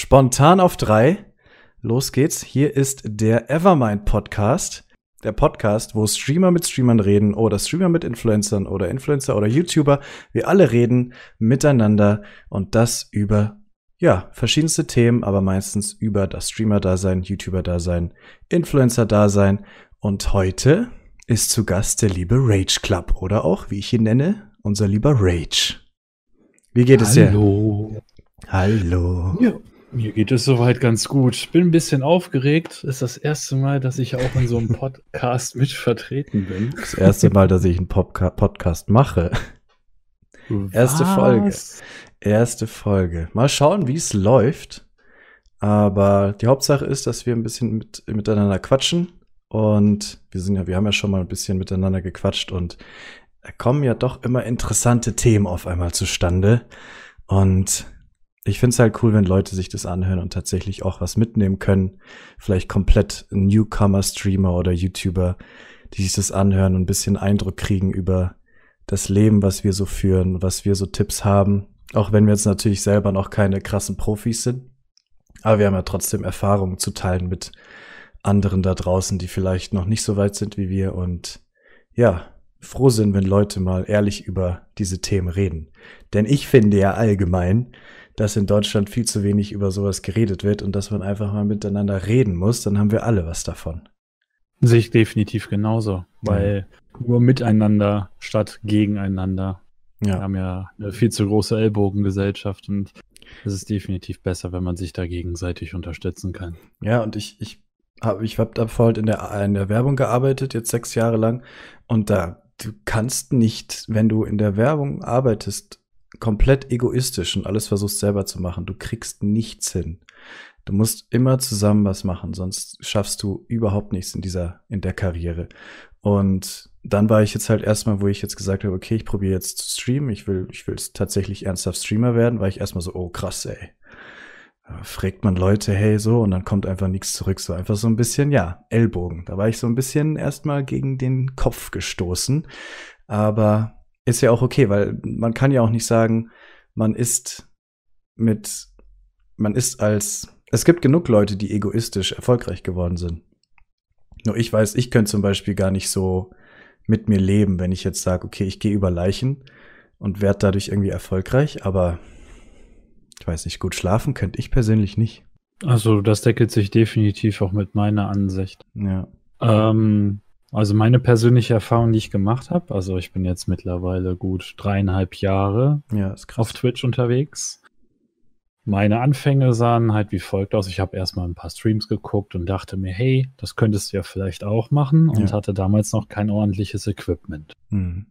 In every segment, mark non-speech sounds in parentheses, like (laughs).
Spontan auf drei. Los geht's. Hier ist der Evermind Podcast. Der Podcast, wo Streamer mit Streamern reden oder Streamer mit Influencern oder Influencer oder YouTuber. Wir alle reden miteinander und das über, ja, verschiedenste Themen, aber meistens über das Streamer-Dasein, YouTuber-Dasein, Influencer-Dasein. Und heute ist zu Gast der liebe Rage Club oder auch, wie ich ihn nenne, unser lieber Rage. Wie geht es dir? Hallo. Hallo. Ja, mir geht es soweit ganz gut. Ich bin ein bisschen aufgeregt. Ist das erste Mal, dass ich auch in so einem Podcast mit vertreten bin. Das erste Mal, dass ich einen Popca Podcast mache. Erste Folge. Erste Folge. Mal schauen, wie es läuft. Aber die Hauptsache ist, dass wir ein bisschen mit, miteinander quatschen. Und wir sind ja, wir haben ja schon mal ein bisschen miteinander gequatscht und da kommen ja doch immer interessante Themen auf einmal zustande. Und ich finde es halt cool, wenn Leute sich das anhören und tatsächlich auch was mitnehmen können. Vielleicht komplett Newcomer-Streamer oder YouTuber, die sich das anhören und ein bisschen Eindruck kriegen über das Leben, was wir so führen, was wir so Tipps haben. Auch wenn wir jetzt natürlich selber noch keine krassen Profis sind. Aber wir haben ja trotzdem Erfahrungen zu teilen mit anderen da draußen, die vielleicht noch nicht so weit sind wie wir und ja, froh sind, wenn Leute mal ehrlich über diese Themen reden. Denn ich finde ja allgemein, dass in Deutschland viel zu wenig über sowas geredet wird und dass man einfach mal miteinander reden muss, dann haben wir alle was davon. Sehe ich definitiv genauso, weil ja. nur miteinander statt gegeneinander. Ja. Wir haben ja eine viel zu große Ellbogengesellschaft und es ist definitiv besser, wenn man sich da gegenseitig unterstützen kann. Ja, und ich, ich habe ich hab da vorhin in der, in der Werbung gearbeitet, jetzt sechs Jahre lang. Und da, du kannst nicht, wenn du in der Werbung arbeitest, komplett egoistisch und alles versuchst selber zu machen. Du kriegst nichts hin. Du musst immer zusammen was machen, sonst schaffst du überhaupt nichts in dieser, in der Karriere. Und dann war ich jetzt halt erstmal, wo ich jetzt gesagt habe, okay, ich probiere jetzt zu streamen. Ich will, ich will tatsächlich ernsthaft Streamer werden, war ich erstmal so, oh krass, ey. Da fragt man Leute, hey, so, und dann kommt einfach nichts zurück. So einfach so ein bisschen, ja, Ellbogen. Da war ich so ein bisschen erstmal gegen den Kopf gestoßen. Aber ist ja auch okay, weil man kann ja auch nicht sagen, man ist mit, man ist als, es gibt genug Leute, die egoistisch erfolgreich geworden sind. Nur ich weiß, ich könnte zum Beispiel gar nicht so mit mir leben, wenn ich jetzt sage, okay, ich gehe über Leichen und werde dadurch irgendwie erfolgreich, aber ich weiß nicht, gut schlafen könnte ich persönlich nicht. Also das deckelt sich definitiv auch mit meiner Ansicht. Ja. Ähm, also meine persönliche Erfahrung, die ich gemacht habe, also ich bin jetzt mittlerweile gut dreieinhalb Jahre ja, auf Twitch unterwegs. Meine Anfänge sahen halt wie folgt aus. Ich habe erstmal ein paar Streams geguckt und dachte mir, hey, das könntest du ja vielleicht auch machen und ja. hatte damals noch kein ordentliches Equipment. Mhm.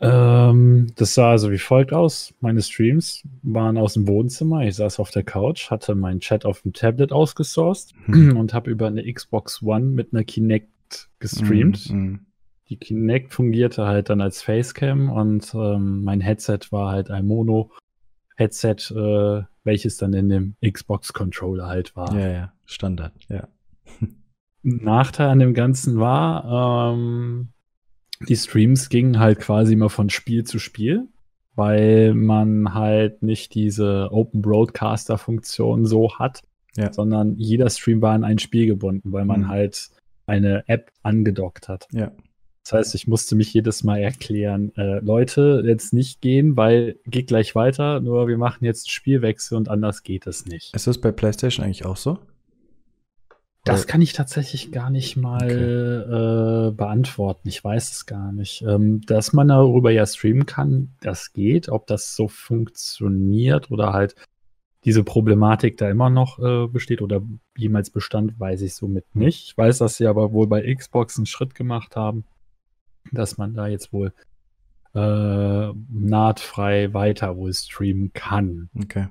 Ähm, das sah also wie folgt aus. Meine Streams waren aus dem Wohnzimmer. Ich saß auf der Couch, hatte meinen Chat auf dem Tablet ausgesourced mhm. und habe über eine Xbox One mit einer Kinect gestreamt. Mm, Die Kinect fungierte halt dann als Facecam und ähm, mein Headset war halt ein Mono-Headset, äh, welches dann in dem Xbox-Controller halt war. Ja, ja, Standard, ja. (laughs) Nachteil an dem Ganzen war, ähm, die Streams gingen halt quasi immer von Spiel zu Spiel, weil man halt nicht diese Open Broadcaster-Funktion so hat, ja. sondern jeder Stream war an ein Spiel gebunden, weil man mhm. halt eine App angedockt hat. Ja. Das heißt, ich musste mich jedes Mal erklären, äh, Leute, jetzt nicht gehen, weil geht gleich weiter, nur wir machen jetzt Spielwechsel und anders geht es nicht. Ist das bei PlayStation eigentlich auch so? Das kann ich tatsächlich gar nicht mal okay. äh, beantworten. Ich weiß es gar nicht. Ähm, dass man darüber ja streamen kann, das geht. Ob das so funktioniert oder halt diese Problematik da immer noch äh, besteht oder jemals bestand, weiß ich somit nicht. Ich weiß, dass sie aber wohl bei Xbox einen Schritt gemacht haben, dass man da jetzt wohl äh, nahtfrei weiter wohl streamen kann. Okay.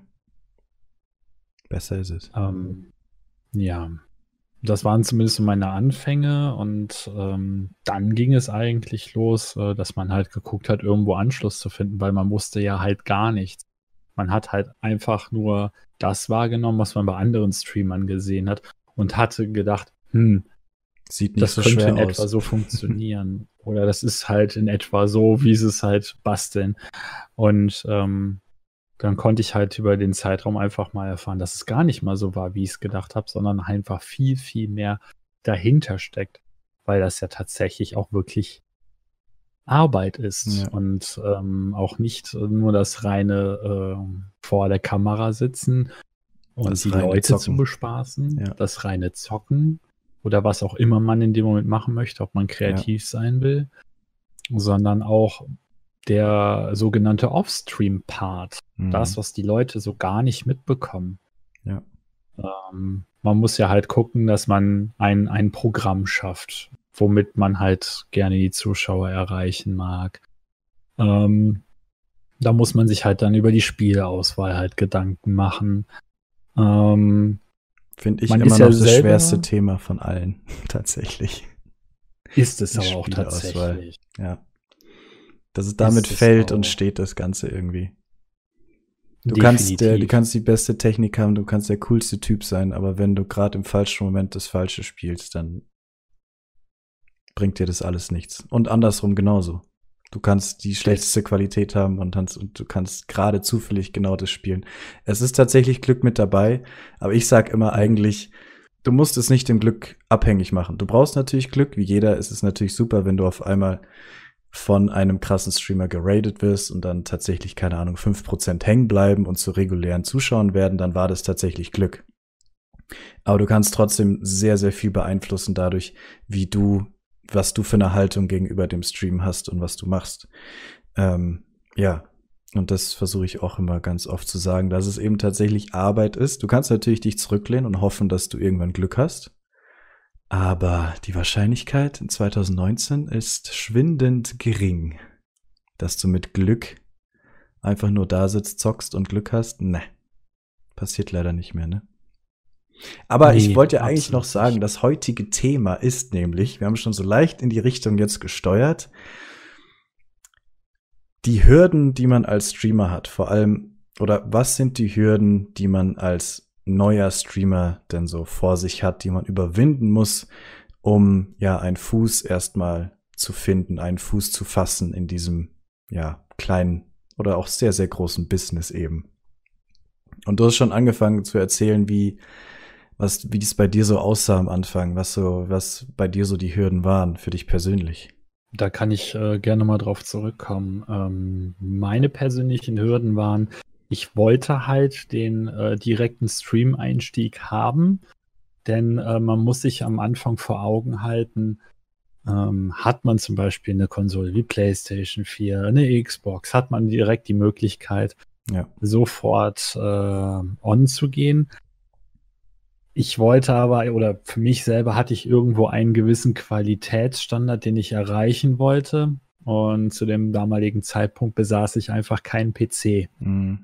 Besser ist es. Ähm, ja. Das waren zumindest meine Anfänge und ähm, dann ging es eigentlich los, äh, dass man halt geguckt hat, irgendwo Anschluss zu finden, weil man wusste ja halt gar nichts. Man hat halt einfach nur das wahrgenommen, was man bei anderen Streamern gesehen hat und hatte gedacht, hm, Sieht nicht das so könnte schwer in aus. etwa so (laughs) funktionieren. Oder das ist halt in etwa so, wie sie es halt basteln. Und ähm, dann konnte ich halt über den Zeitraum einfach mal erfahren, dass es gar nicht mal so war, wie ich es gedacht habe, sondern einfach viel, viel mehr dahinter steckt, weil das ja tatsächlich auch wirklich Arbeit ist ja. und ähm, auch nicht nur das reine äh, vor der Kamera sitzen und das die Leute Zocken. zu bespaßen, ja. das reine Zocken oder was auch immer man in dem Moment machen möchte, ob man kreativ ja. sein will, sondern auch der sogenannte Off-Stream-Part, mhm. das, was die Leute so gar nicht mitbekommen. Ja. Ähm, man muss ja halt gucken, dass man ein, ein Programm schafft, womit man halt gerne die Zuschauer erreichen mag. Ähm, da muss man sich halt dann über die Spielauswahl halt Gedanken machen. Ähm, Finde ich immer noch ja das schwerste Thema von allen, (laughs) tatsächlich. Ist es aber auch tatsächlich. Ja. Dass es damit ist fällt und steht das Ganze irgendwie. Du kannst, der, du kannst die beste Technik haben, du kannst der coolste Typ sein, aber wenn du gerade im falschen Moment das Falsche spielst, dann bringt dir das alles nichts. Und andersrum genauso. Du kannst die schlechteste Qualität haben und, kannst, und du kannst gerade zufällig genau das spielen. Es ist tatsächlich Glück mit dabei, aber ich sag immer eigentlich, du musst es nicht dem Glück abhängig machen. Du brauchst natürlich Glück, wie jeder. Es ist natürlich super, wenn du auf einmal von einem krassen Streamer geradet wirst und dann tatsächlich, keine Ahnung, fünf Prozent hängen bleiben und zu regulären Zuschauern werden, dann war das tatsächlich Glück. Aber du kannst trotzdem sehr, sehr viel beeinflussen dadurch, wie du, was du für eine Haltung gegenüber dem Stream hast und was du machst. Ähm, ja, und das versuche ich auch immer ganz oft zu sagen, dass es eben tatsächlich Arbeit ist. Du kannst natürlich dich zurücklehnen und hoffen, dass du irgendwann Glück hast. Aber die Wahrscheinlichkeit in 2019 ist schwindend gering, dass du mit Glück einfach nur da sitzt, zockst und Glück hast. Ne, passiert leider nicht mehr, ne? Aber nee, ich wollte ja eigentlich noch sagen, das heutige Thema ist nämlich, wir haben schon so leicht in die Richtung jetzt gesteuert, die Hürden, die man als Streamer hat, vor allem, oder was sind die Hürden, die man als neuer Streamer denn so vor sich hat, die man überwinden muss, um ja einen Fuß erstmal zu finden, einen Fuß zu fassen in diesem ja kleinen oder auch sehr sehr großen Business eben. Und du hast schon angefangen zu erzählen, wie was wie dies bei dir so aussah am Anfang, was so was bei dir so die Hürden waren für dich persönlich. Da kann ich äh, gerne mal drauf zurückkommen. Ähm, meine persönlichen Hürden waren, ich wollte halt den äh, direkten Stream-Einstieg haben, denn äh, man muss sich am Anfang vor Augen halten, ähm, hat man zum Beispiel eine Konsole wie PlayStation 4, eine Xbox, hat man direkt die Möglichkeit, ja. sofort äh, on zu gehen. Ich wollte aber, oder für mich selber hatte ich irgendwo einen gewissen Qualitätsstandard, den ich erreichen wollte. Und zu dem damaligen Zeitpunkt besaß ich einfach keinen PC. Mhm.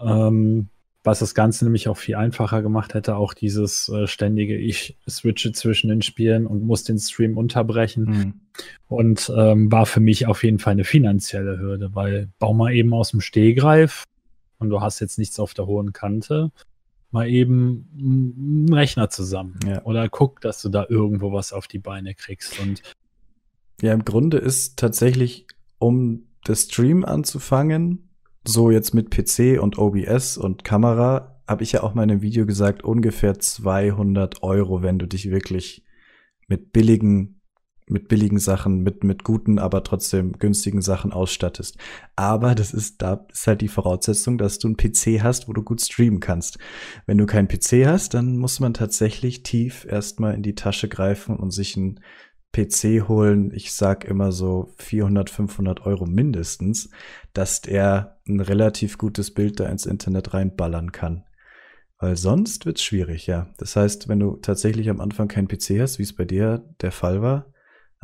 Ähm, was das Ganze nämlich auch viel einfacher gemacht hätte, auch dieses äh, ständige, ich switche zwischen den Spielen und muss den Stream unterbrechen. Mhm. Und ähm, war für mich auf jeden Fall eine finanzielle Hürde, weil bau mal eben aus dem Stehgreif und du hast jetzt nichts auf der hohen Kante, mal eben einen Rechner zusammen. Ja. Oder guck, dass du da irgendwo was auf die Beine kriegst. Und ja, im Grunde ist tatsächlich, um das Stream anzufangen, so jetzt mit PC und OBS und Kamera, habe ich ja auch mal in einem Video gesagt, ungefähr 200 Euro, wenn du dich wirklich mit billigen mit billigen Sachen, mit, mit guten, aber trotzdem günstigen Sachen ausstattest. Aber das ist, da ist halt die Voraussetzung, dass du einen PC hast, wo du gut streamen kannst. Wenn du keinen PC hast, dann muss man tatsächlich tief erstmal in die Tasche greifen und sich einen PC holen, ich sag immer so 400, 500 Euro mindestens, dass der ein relativ gutes Bild da ins Internet reinballern kann. Weil sonst wird's schwierig, ja. Das heißt, wenn du tatsächlich am Anfang keinen PC hast, wie es bei dir der Fall war,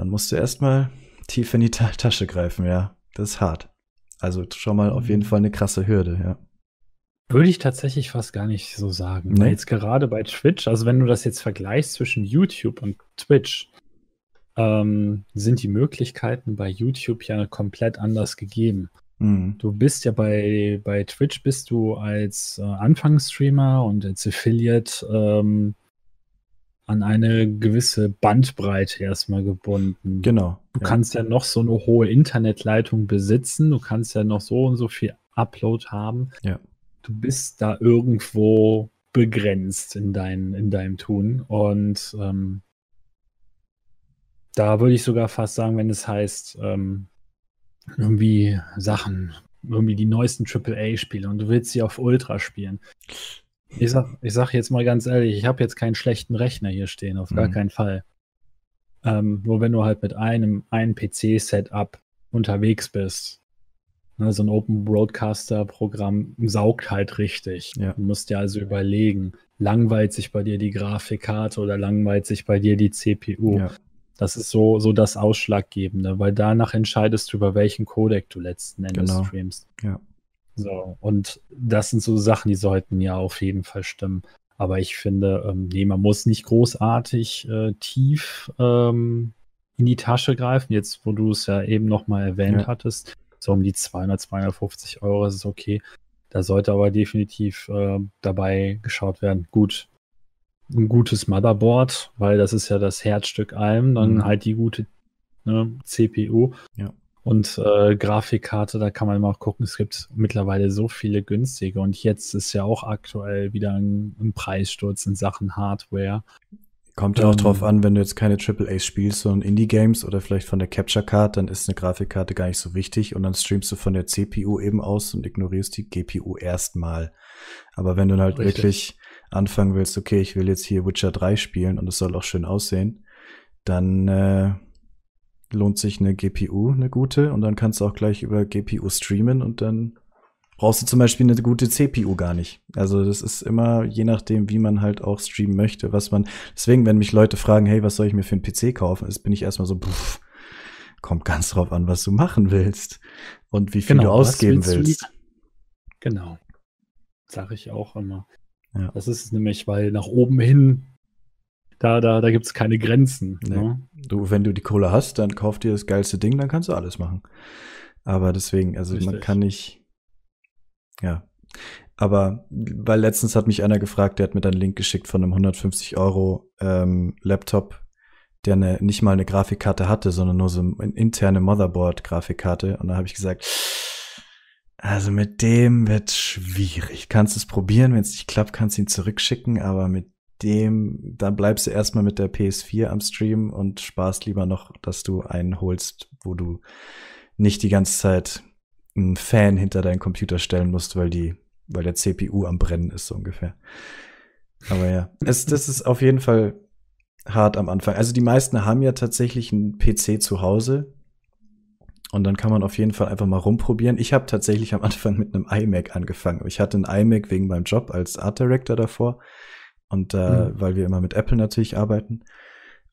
dann musst du erstmal tief in die Ta Tasche greifen, ja. Das ist hart. Also schon mal auf jeden mhm. Fall eine krasse Hürde, ja. Würde ich tatsächlich fast gar nicht so sagen. Nee. Weil jetzt gerade bei Twitch, also wenn du das jetzt vergleichst zwischen YouTube und Twitch, ähm, sind die Möglichkeiten bei YouTube ja komplett anders gegeben. Mhm. Du bist ja bei, bei Twitch bist du als äh, Anfangsstreamer und als Affiliate ähm, an eine gewisse Bandbreite erstmal gebunden. Genau. Du ja. kannst ja noch so eine hohe Internetleitung besitzen, du kannst ja noch so und so viel Upload haben. Ja. Du bist da irgendwo begrenzt in, dein, in deinem Tun. Und ähm, da würde ich sogar fast sagen, wenn es heißt, ähm, irgendwie Sachen, irgendwie die neuesten AAA-Spiele und du willst sie auf Ultra spielen. Ich sag, ich sag jetzt mal ganz ehrlich, ich habe jetzt keinen schlechten Rechner hier stehen, auf gar mhm. keinen Fall. Ähm, nur wenn du halt mit einem, einem PC-Setup unterwegs bist, ne, so ein Open Broadcaster-Programm saugt halt richtig. Ja. Du musst dir also überlegen, langweilt sich bei dir die Grafikkarte oder langweilt sich bei dir die CPU? Ja. Das ist so, so das Ausschlaggebende, weil danach entscheidest du, über welchen Codec du letzten Endes genau. streamst. Ja. So, und das sind so Sachen, die sollten ja auf jeden Fall stimmen. Aber ich finde, ähm, nee, man muss nicht großartig äh, tief ähm, in die Tasche greifen. Jetzt, wo du es ja eben nochmal erwähnt ja. hattest, so um die 200, 250 Euro ist es okay. Da sollte aber definitiv äh, dabei geschaut werden. Gut, ein gutes Motherboard, weil das ist ja das Herzstück allem. Dann mhm. halt die gute ne, CPU. Ja. Und äh, Grafikkarte, da kann man mal gucken, es gibt mittlerweile so viele günstige. Und jetzt ist ja auch aktuell wieder ein, ein Preissturz in Sachen Hardware. Kommt ja auch ähm, drauf an, wenn du jetzt keine AAA spielst, sondern Indie-Games oder vielleicht von der Capture Card, dann ist eine Grafikkarte gar nicht so wichtig und dann streamst du von der CPU eben aus und ignorierst die GPU erstmal. Aber wenn du halt richtig. wirklich anfangen willst, okay, ich will jetzt hier Witcher 3 spielen und es soll auch schön aussehen, dann äh, lohnt sich eine GPU, eine gute, und dann kannst du auch gleich über GPU streamen und dann brauchst du zum Beispiel eine gute CPU gar nicht. Also das ist immer je nachdem, wie man halt auch streamen möchte, was man. Deswegen, wenn mich Leute fragen, hey, was soll ich mir für einen PC kaufen, ist, bin ich erstmal so, pff, kommt ganz drauf an, was du machen willst und wie viel genau, du ausgeben willst. willst. Genau. Sag ich auch immer. Ja. Das ist nämlich, weil nach oben hin, da, da, da gibt es keine Grenzen. Nee. Ne? Du, wenn du die Kohle hast, dann kauf dir das geilste Ding, dann kannst du alles machen. Aber deswegen, also Richtig. man kann nicht, ja. Aber, weil letztens hat mich einer gefragt, der hat mir dann einen Link geschickt von einem 150 Euro ähm, Laptop, der eine, nicht mal eine Grafikkarte hatte, sondern nur so eine interne Motherboard-Grafikkarte. Und da habe ich gesagt, also mit dem wird schwierig. Kannst es probieren, wenn es nicht klappt, kannst du ihn zurückschicken, aber mit dem, dann bleibst du erstmal mit der PS4 am Stream und sparst lieber noch, dass du einen holst, wo du nicht die ganze Zeit einen Fan hinter deinen Computer stellen musst, weil die, weil der CPU am Brennen ist, so ungefähr. Aber ja, (laughs) es, das ist auf jeden Fall hart am Anfang. Also die meisten haben ja tatsächlich einen PC zu Hause, und dann kann man auf jeden Fall einfach mal rumprobieren. Ich habe tatsächlich am Anfang mit einem iMac angefangen. Ich hatte einen iMac wegen meinem Job als Art Director davor. Und äh, mhm. weil wir immer mit Apple natürlich arbeiten.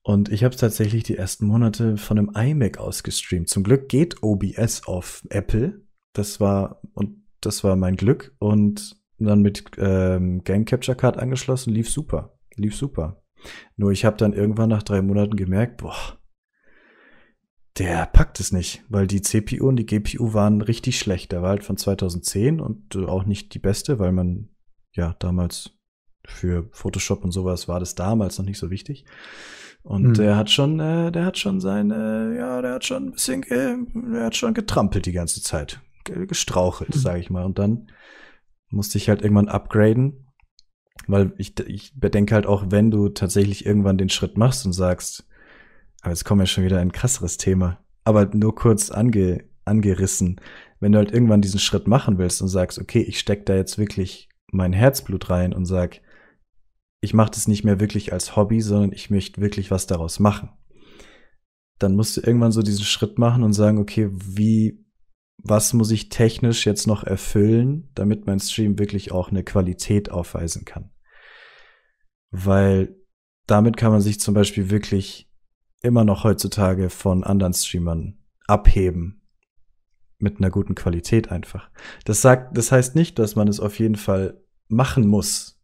Und ich habe tatsächlich die ersten Monate von einem iMac aus gestreamt. Zum Glück geht OBS auf Apple. Das war und das war mein Glück. Und dann mit ähm, Game Capture Card angeschlossen, lief super. Lief super. Nur ich habe dann irgendwann nach drei Monaten gemerkt, boah, der packt es nicht, weil die CPU und die GPU waren richtig schlecht. Der war halt von 2010 und auch nicht die beste, weil man ja damals für Photoshop und sowas war das damals noch nicht so wichtig. Und hm. der hat schon, äh, der hat schon seine, äh, ja, der hat schon ein bisschen, äh, der hat schon getrampelt die ganze Zeit, gestrauchelt, hm. sage ich mal. Und dann musste ich halt irgendwann upgraden, weil ich, ich bedenke halt auch, wenn du tatsächlich irgendwann den Schritt machst und sagst, aber jetzt kommen wir schon wieder ein krasseres Thema. Aber nur kurz ange, angerissen. Wenn du halt irgendwann diesen Schritt machen willst und sagst, okay, ich steck da jetzt wirklich mein Herzblut rein und sag, ich mache das nicht mehr wirklich als Hobby, sondern ich möchte wirklich was daraus machen. Dann musst du irgendwann so diesen Schritt machen und sagen, okay, wie, was muss ich technisch jetzt noch erfüllen, damit mein Stream wirklich auch eine Qualität aufweisen kann? Weil damit kann man sich zum Beispiel wirklich immer noch heutzutage von anderen Streamern abheben. Mit einer guten Qualität einfach. Das sagt, das heißt nicht, dass man es auf jeden Fall machen muss.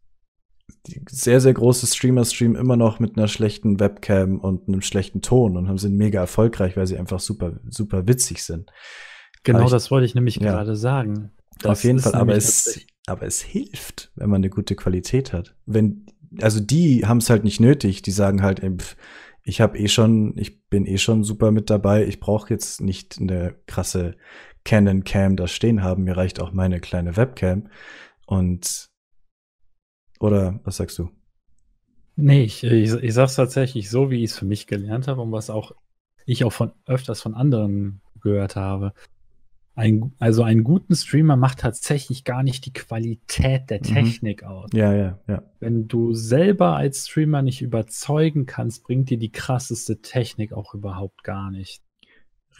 Die sehr, sehr große Streamer streamen immer noch mit einer schlechten Webcam und einem schlechten Ton und sind mega erfolgreich, weil sie einfach super, super witzig sind. Genau, ich, das wollte ich nämlich ja, gerade sagen. Das auf jeden Fall, aber es, aber es hilft, wenn man eine gute Qualität hat. Wenn, also die haben es halt nicht nötig, die sagen halt, ey, ich habe eh schon, ich bin eh schon super mit dabei. Ich brauche jetzt nicht eine krasse Canon Cam da stehen haben. Mir reicht auch meine kleine Webcam. Und oder was sagst du? Nee, ich, ich, ich sag's tatsächlich so, wie ich es für mich gelernt habe und was auch ich auch von öfters von anderen gehört habe. Ein, also einen guten Streamer macht tatsächlich gar nicht die Qualität der mhm. Technik mhm. aus. Ja, ja, ja. Wenn du selber als Streamer nicht überzeugen kannst, bringt dir die krasseste Technik auch überhaupt gar nicht.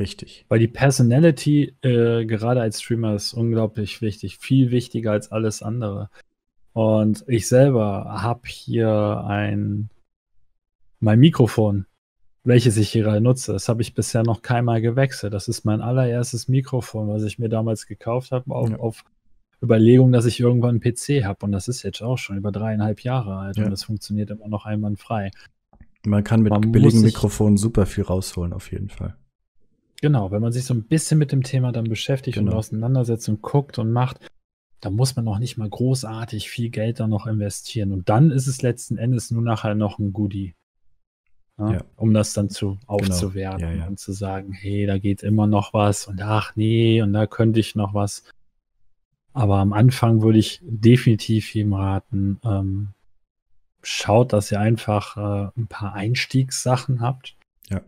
Richtig. Weil die Personality äh, gerade als Streamer ist unglaublich wichtig, viel wichtiger als alles andere. Und ich selber habe hier ein mein Mikrofon welches ich hier gerade nutze. Das habe ich bisher noch keinmal gewechselt. Das ist mein allererstes Mikrofon, was ich mir damals gekauft habe, auf, ja. auf Überlegung, dass ich irgendwann einen PC habe. Und das ist jetzt auch schon über dreieinhalb Jahre alt ja. und das funktioniert immer noch einwandfrei. Man kann mit man billigen Mikrofonen super viel rausholen, auf jeden Fall. Genau, wenn man sich so ein bisschen mit dem Thema dann beschäftigt genau. und auseinandersetzt und guckt und macht, da muss man noch nicht mal großartig viel Geld da noch investieren. Und dann ist es letzten Endes nur nachher noch ein Goodie ne? ja. um das dann zu genau. aufzuwerten genau. ja, ja. und zu sagen, hey, da geht immer noch was und ach nee, und da könnte ich noch was. Aber am Anfang würde ich definitiv ihm raten, ähm, schaut, dass ihr einfach äh, ein paar Einstiegssachen habt, ja.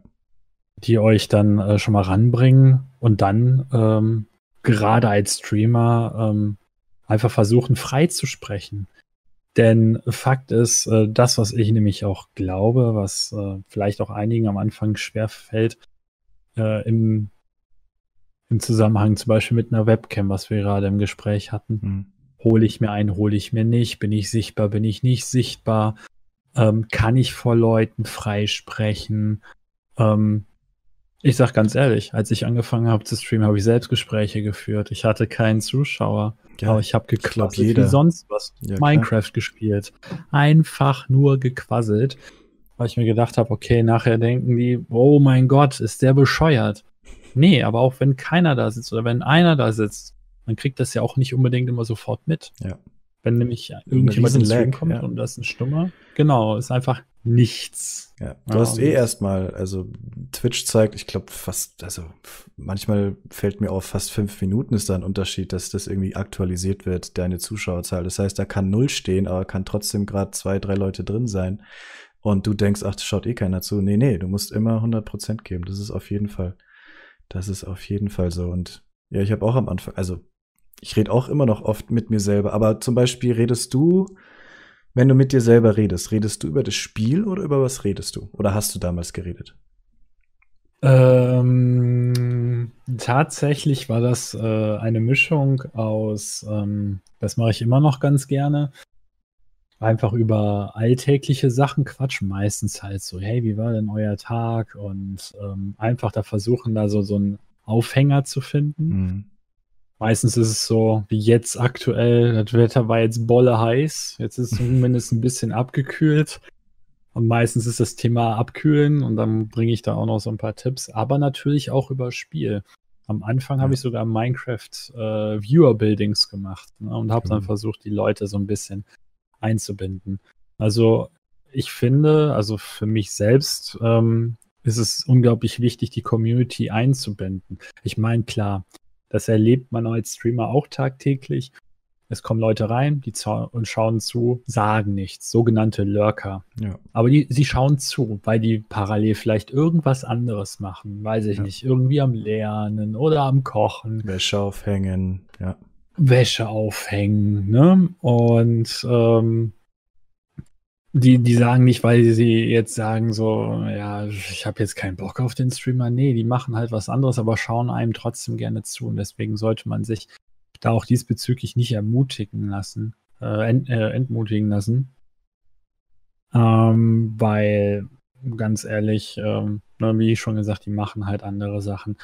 die euch dann äh, schon mal ranbringen und dann ähm, gerade als Streamer ähm, einfach versuchen, frei zu sprechen. Denn Fakt ist, äh, das, was ich nämlich auch glaube, was äh, vielleicht auch einigen am Anfang schwer fällt, äh, im, im Zusammenhang zum Beispiel mit einer Webcam, was wir gerade im Gespräch hatten. Mhm. Hole ich mir ein, hole ich mir nicht, bin ich sichtbar, bin ich nicht sichtbar, ähm, kann ich vor Leuten freisprechen, ähm, ich sag ganz ehrlich, als ich angefangen habe zu streamen, habe ich Selbstgespräche geführt. Ich hatte keinen Zuschauer. Ja, aber ich habe gequasselt ich wie sonst was. Ja, Minecraft klar. gespielt. Einfach nur gequasselt. Weil ich mir gedacht habe, okay, nachher denken die, oh mein Gott, ist der bescheuert. Nee, aber auch wenn keiner da sitzt oder wenn einer da sitzt, man kriegt das ja auch nicht unbedingt immer sofort mit. Ja. Wenn nämlich irgendjemand ins Stream kommt ja. und das ist ein Stummer. Genau, ist einfach nichts. Ja, du ja, hast eh erstmal, also Twitch zeigt, ich glaube fast, also manchmal fällt mir auf, fast fünf Minuten ist da ein Unterschied, dass das irgendwie aktualisiert wird, deine Zuschauerzahl. Das heißt, da kann null stehen, aber kann trotzdem gerade zwei, drei Leute drin sein. Und du denkst, ach, das schaut eh keiner zu. Nee, nee, du musst immer 100 Prozent geben. Das ist auf jeden Fall, das ist auf jeden Fall so. Und ja, ich habe auch am Anfang, also ich rede auch immer noch oft mit mir selber, aber zum Beispiel redest du, wenn du mit dir selber redest, redest du über das Spiel oder über was redest du? Oder hast du damals geredet? Ähm, tatsächlich war das äh, eine Mischung aus, ähm, das mache ich immer noch ganz gerne, einfach über alltägliche Sachen quatschen, meistens halt so, hey, wie war denn euer Tag? Und ähm, einfach da versuchen, da so, so einen Aufhänger zu finden. Mhm. Meistens ist es so, wie jetzt aktuell, das Wetter war jetzt bolle heiß, jetzt ist es zumindest ein bisschen abgekühlt. Und meistens ist das Thema Abkühlen und dann bringe ich da auch noch so ein paar Tipps, aber natürlich auch über Spiel. Am Anfang ja. habe ich sogar Minecraft äh, Viewer Buildings gemacht ne, und habe dann versucht, die Leute so ein bisschen einzubinden. Also ich finde, also für mich selbst ähm, ist es unglaublich wichtig, die Community einzubinden. Ich meine, klar, das erlebt man als Streamer auch tagtäglich. Es kommen Leute rein, die und schauen zu, sagen nichts, sogenannte Lurker. Ja. Aber die, sie schauen zu, weil die parallel vielleicht irgendwas anderes machen, weiß ich ja. nicht, irgendwie am Lernen oder am Kochen. Wäsche aufhängen, ja. Wäsche aufhängen, ne? Und ähm, die, die sagen nicht, weil sie jetzt sagen so, ja, ich habe jetzt keinen Bock auf den Streamer. Nee, die machen halt was anderes, aber schauen einem trotzdem gerne zu. Und deswegen sollte man sich da auch diesbezüglich nicht ermutigen lassen, äh, ent, äh, entmutigen lassen. Ähm, weil, ganz ehrlich, ähm, ne, wie ich schon gesagt, die machen halt andere Sachen.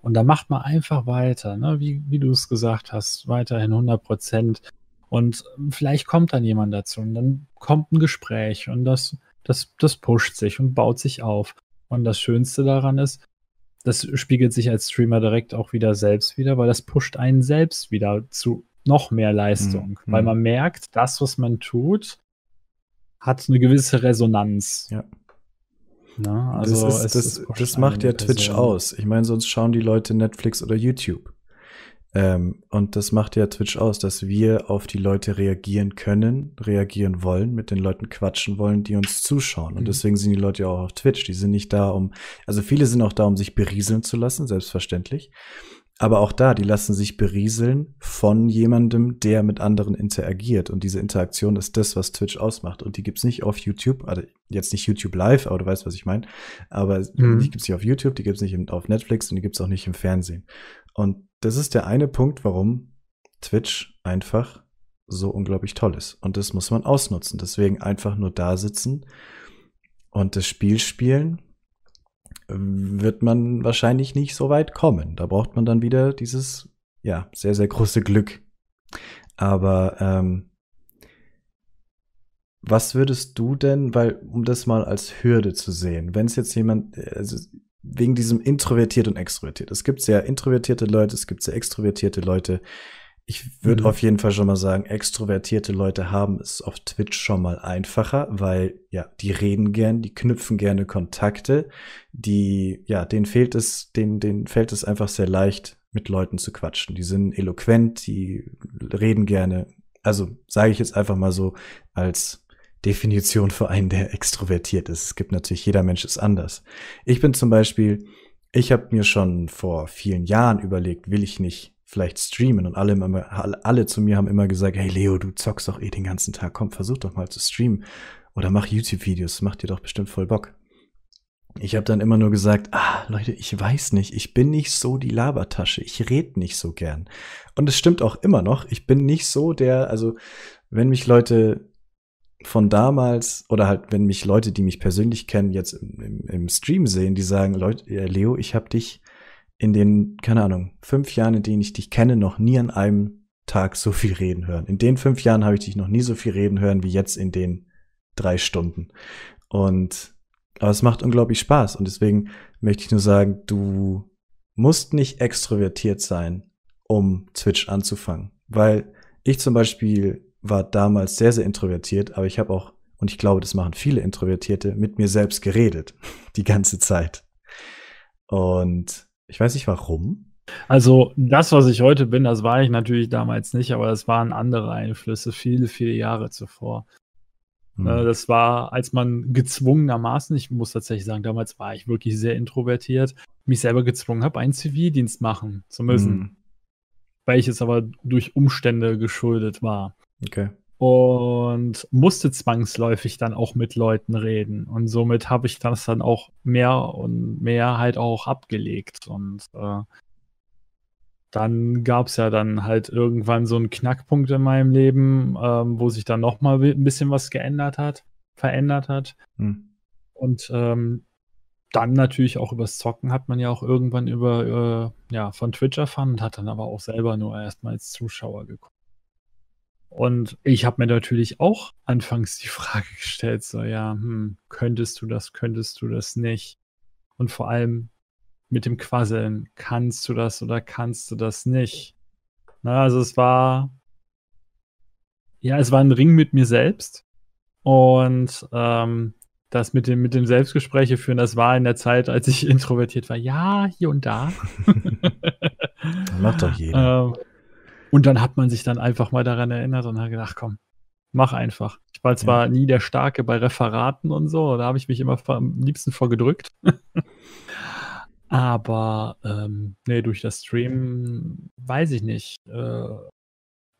Und da macht man einfach weiter, ne? wie, wie du es gesagt hast, weiterhin 100 Prozent. Und vielleicht kommt dann jemand dazu und dann kommt ein Gespräch und das, das, das pusht sich und baut sich auf. Und das Schönste daran ist, das spiegelt sich als Streamer direkt auch wieder selbst wieder, weil das pusht einen selbst wieder zu noch mehr Leistung. Mhm. Weil man merkt, das, was man tut, hat eine gewisse Resonanz. Ja. Na, also das, ist, das, das macht ja Twitch aus. Ich meine, sonst schauen die Leute Netflix oder YouTube. Ähm, und das macht ja Twitch aus, dass wir auf die Leute reagieren können, reagieren wollen, mit den Leuten quatschen wollen, die uns zuschauen. Und mhm. deswegen sind die Leute ja auch auf Twitch. Die sind nicht da, um, also viele sind auch da, um sich berieseln zu lassen, selbstverständlich. Aber auch da, die lassen sich berieseln von jemandem, der mit anderen interagiert. Und diese Interaktion ist das, was Twitch ausmacht. Und die gibt's nicht auf YouTube, also jetzt nicht YouTube Live, aber du weißt, was ich meine. Aber mhm. die gibt's nicht auf YouTube, die gibt's nicht auf Netflix und die gibt's auch nicht im Fernsehen. Und das ist der eine Punkt, warum Twitch einfach so unglaublich toll ist. Und das muss man ausnutzen. Deswegen einfach nur da sitzen und das Spiel spielen wird man wahrscheinlich nicht so weit kommen. Da braucht man dann wieder dieses, ja, sehr, sehr große Glück. Aber ähm, was würdest du denn, weil, um das mal als Hürde zu sehen, wenn es jetzt jemand, also wegen diesem introvertiert und extrovertiert. Es gibt sehr introvertierte Leute, es gibt sehr extrovertierte Leute. Ich würde mhm. auf jeden Fall schon mal sagen, extrovertierte Leute haben es auf Twitch schon mal einfacher, weil ja, die reden gern, die knüpfen gerne Kontakte, die ja, denen fehlt es, denen, denen fällt es einfach sehr leicht, mit Leuten zu quatschen. Die sind eloquent, die reden gerne. Also sage ich jetzt einfach mal so als Definition für einen, der extrovertiert ist. Es gibt natürlich, jeder Mensch ist anders. Ich bin zum Beispiel, ich habe mir schon vor vielen Jahren überlegt, will ich nicht vielleicht streamen und alle, alle zu mir haben immer gesagt, hey Leo, du zockst doch eh den ganzen Tag, komm, versuch doch mal zu streamen oder mach YouTube-Videos, macht dir doch bestimmt voll Bock. Ich habe dann immer nur gesagt, ah, Leute, ich weiß nicht, ich bin nicht so die Labertasche, ich red nicht so gern. Und es stimmt auch immer noch, ich bin nicht so der, also wenn mich Leute von damals oder halt, wenn mich Leute, die mich persönlich kennen, jetzt im, im, Stream sehen, die sagen, Leute, Leo, ich habe dich in den, keine Ahnung, fünf Jahren, in denen ich dich kenne, noch nie an einem Tag so viel reden hören. In den fünf Jahren habe ich dich noch nie so viel reden hören wie jetzt in den drei Stunden. Und aber es macht unglaublich Spaß und deswegen möchte ich nur sagen, du musst nicht extrovertiert sein, um Twitch anzufangen, weil ich zum Beispiel war damals sehr sehr introvertiert, aber ich habe auch und ich glaube, das machen viele Introvertierte mit mir selbst geredet (laughs) die ganze Zeit und ich weiß nicht warum. Also das, was ich heute bin, das war ich natürlich damals nicht, aber das waren andere Einflüsse, viele, viele Jahre zuvor. Hm. Äh, das war, als man gezwungenermaßen, ich muss tatsächlich sagen, damals war ich wirklich sehr introvertiert, mich selber gezwungen habe, einen Zivildienst machen zu müssen. Hm. Weil ich es aber durch Umstände geschuldet war. Okay und musste zwangsläufig dann auch mit Leuten reden. Und somit habe ich das dann auch mehr und mehr halt auch abgelegt. Und äh, dann gab es ja dann halt irgendwann so einen Knackpunkt in meinem Leben, ähm, wo sich dann nochmal ein bisschen was geändert hat, verändert hat. Hm. Und ähm, dann natürlich auch übers Zocken hat man ja auch irgendwann über, äh, ja, von Twitch erfahren und hat dann aber auch selber nur erstmal als Zuschauer geguckt. Und ich habe mir natürlich auch anfangs die Frage gestellt, so ja, hm, könntest du das, könntest du das nicht? Und vor allem mit dem Quasseln, kannst du das oder kannst du das nicht? Na, also es war, ja, es war ein Ring mit mir selbst. Und ähm, das mit dem, mit dem Selbstgespräche führen, das war in der Zeit, als ich (laughs) introvertiert war. Ja, hier und da. (laughs) Macht doch jeder. ähm, und dann hat man sich dann einfach mal daran erinnert und hat gedacht, komm, mach einfach. Ich war zwar ja. nie der Starke bei Referaten und so, da habe ich mich immer am liebsten vorgedrückt. (laughs) Aber ähm, nee, durch das Stream weiß ich nicht. Äh,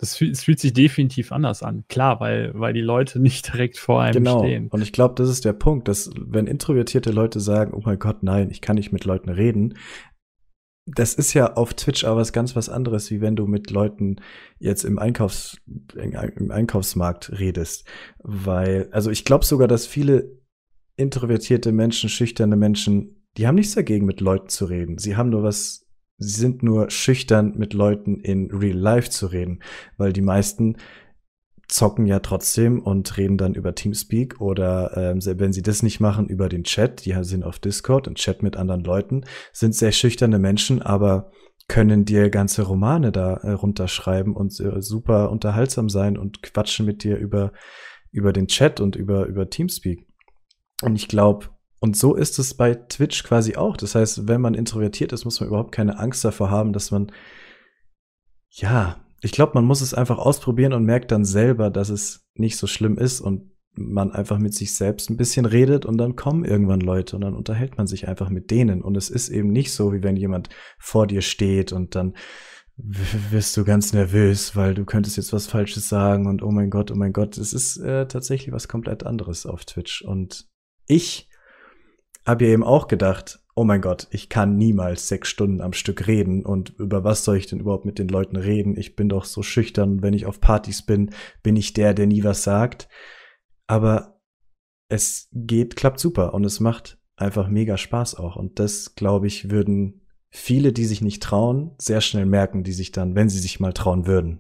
das, es fühlt sich definitiv anders an. Klar, weil, weil die Leute (laughs) nicht direkt vor einem genau. stehen. Und ich glaube, das ist der Punkt, dass wenn introvertierte Leute sagen, oh mein Gott, nein, ich kann nicht mit Leuten reden, das ist ja auf Twitch aber was ganz was anderes, wie wenn du mit Leuten jetzt im Einkaufs im Einkaufsmarkt redest, weil also ich glaube sogar, dass viele introvertierte Menschen, schüchterne Menschen, die haben nichts dagegen mit Leuten zu reden. Sie haben nur was sie sind nur schüchtern mit Leuten in real life zu reden, weil die meisten zocken ja trotzdem und reden dann über Teamspeak oder ähm, wenn sie das nicht machen, über den Chat. Die sind auf Discord und Chat mit anderen Leuten, sind sehr schüchterne Menschen, aber können dir ganze Romane da äh, runterschreiben und äh, super unterhaltsam sein und quatschen mit dir über, über den Chat und über, über Teamspeak. Und ich glaube, Und so ist es bei Twitch quasi auch. Das heißt, wenn man introvertiert ist, muss man überhaupt keine Angst davor haben, dass man, ja, ich glaube, man muss es einfach ausprobieren und merkt dann selber, dass es nicht so schlimm ist und man einfach mit sich selbst ein bisschen redet und dann kommen irgendwann Leute und dann unterhält man sich einfach mit denen. Und es ist eben nicht so, wie wenn jemand vor dir steht und dann wirst du ganz nervös, weil du könntest jetzt was Falsches sagen und oh mein Gott, oh mein Gott. Es ist äh, tatsächlich was komplett anderes auf Twitch. Und ich habe ja eben auch gedacht, oh mein Gott, ich kann niemals sechs Stunden am Stück reden und über was soll ich denn überhaupt mit den Leuten reden? Ich bin doch so schüchtern, wenn ich auf Partys bin, bin ich der, der nie was sagt. Aber es geht, klappt super und es macht einfach mega Spaß auch. Und das, glaube ich, würden viele, die sich nicht trauen, sehr schnell merken, die sich dann, wenn sie sich mal trauen würden.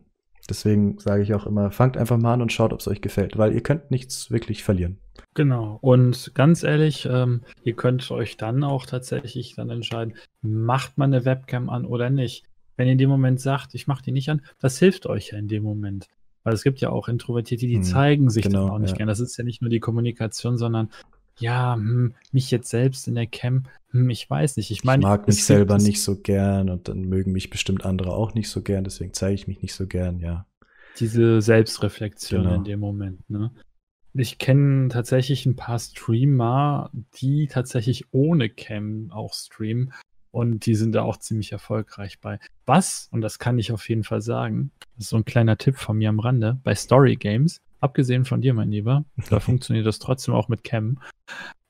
Deswegen sage ich auch immer, fangt einfach mal an und schaut, ob es euch gefällt, weil ihr könnt nichts wirklich verlieren. Genau. Und ganz ehrlich, ähm, ihr könnt euch dann auch tatsächlich dann entscheiden, macht man eine Webcam an oder nicht. Wenn ihr in dem Moment sagt, ich mache die nicht an, das hilft euch ja in dem Moment. Weil es gibt ja auch Introvertierte, die hm, zeigen sich genau, dann auch nicht ja. gern. Das ist ja nicht nur die Kommunikation, sondern ja, hm, mich jetzt selbst in der Cam, hm, ich weiß nicht. Ich meine, ich mag mich selber nicht so gern und dann mögen mich bestimmt andere auch nicht so gern, deswegen zeige ich mich nicht so gern, ja. Diese Selbstreflexion genau. in dem Moment, ne? Ich kenne tatsächlich ein paar Streamer, die tatsächlich ohne Cam auch streamen und die sind da auch ziemlich erfolgreich bei. Was, und das kann ich auf jeden Fall sagen, das ist so ein kleiner Tipp von mir am Rande, bei Story Games, abgesehen von dir, mein Lieber, da (laughs) funktioniert das trotzdem auch mit Cam.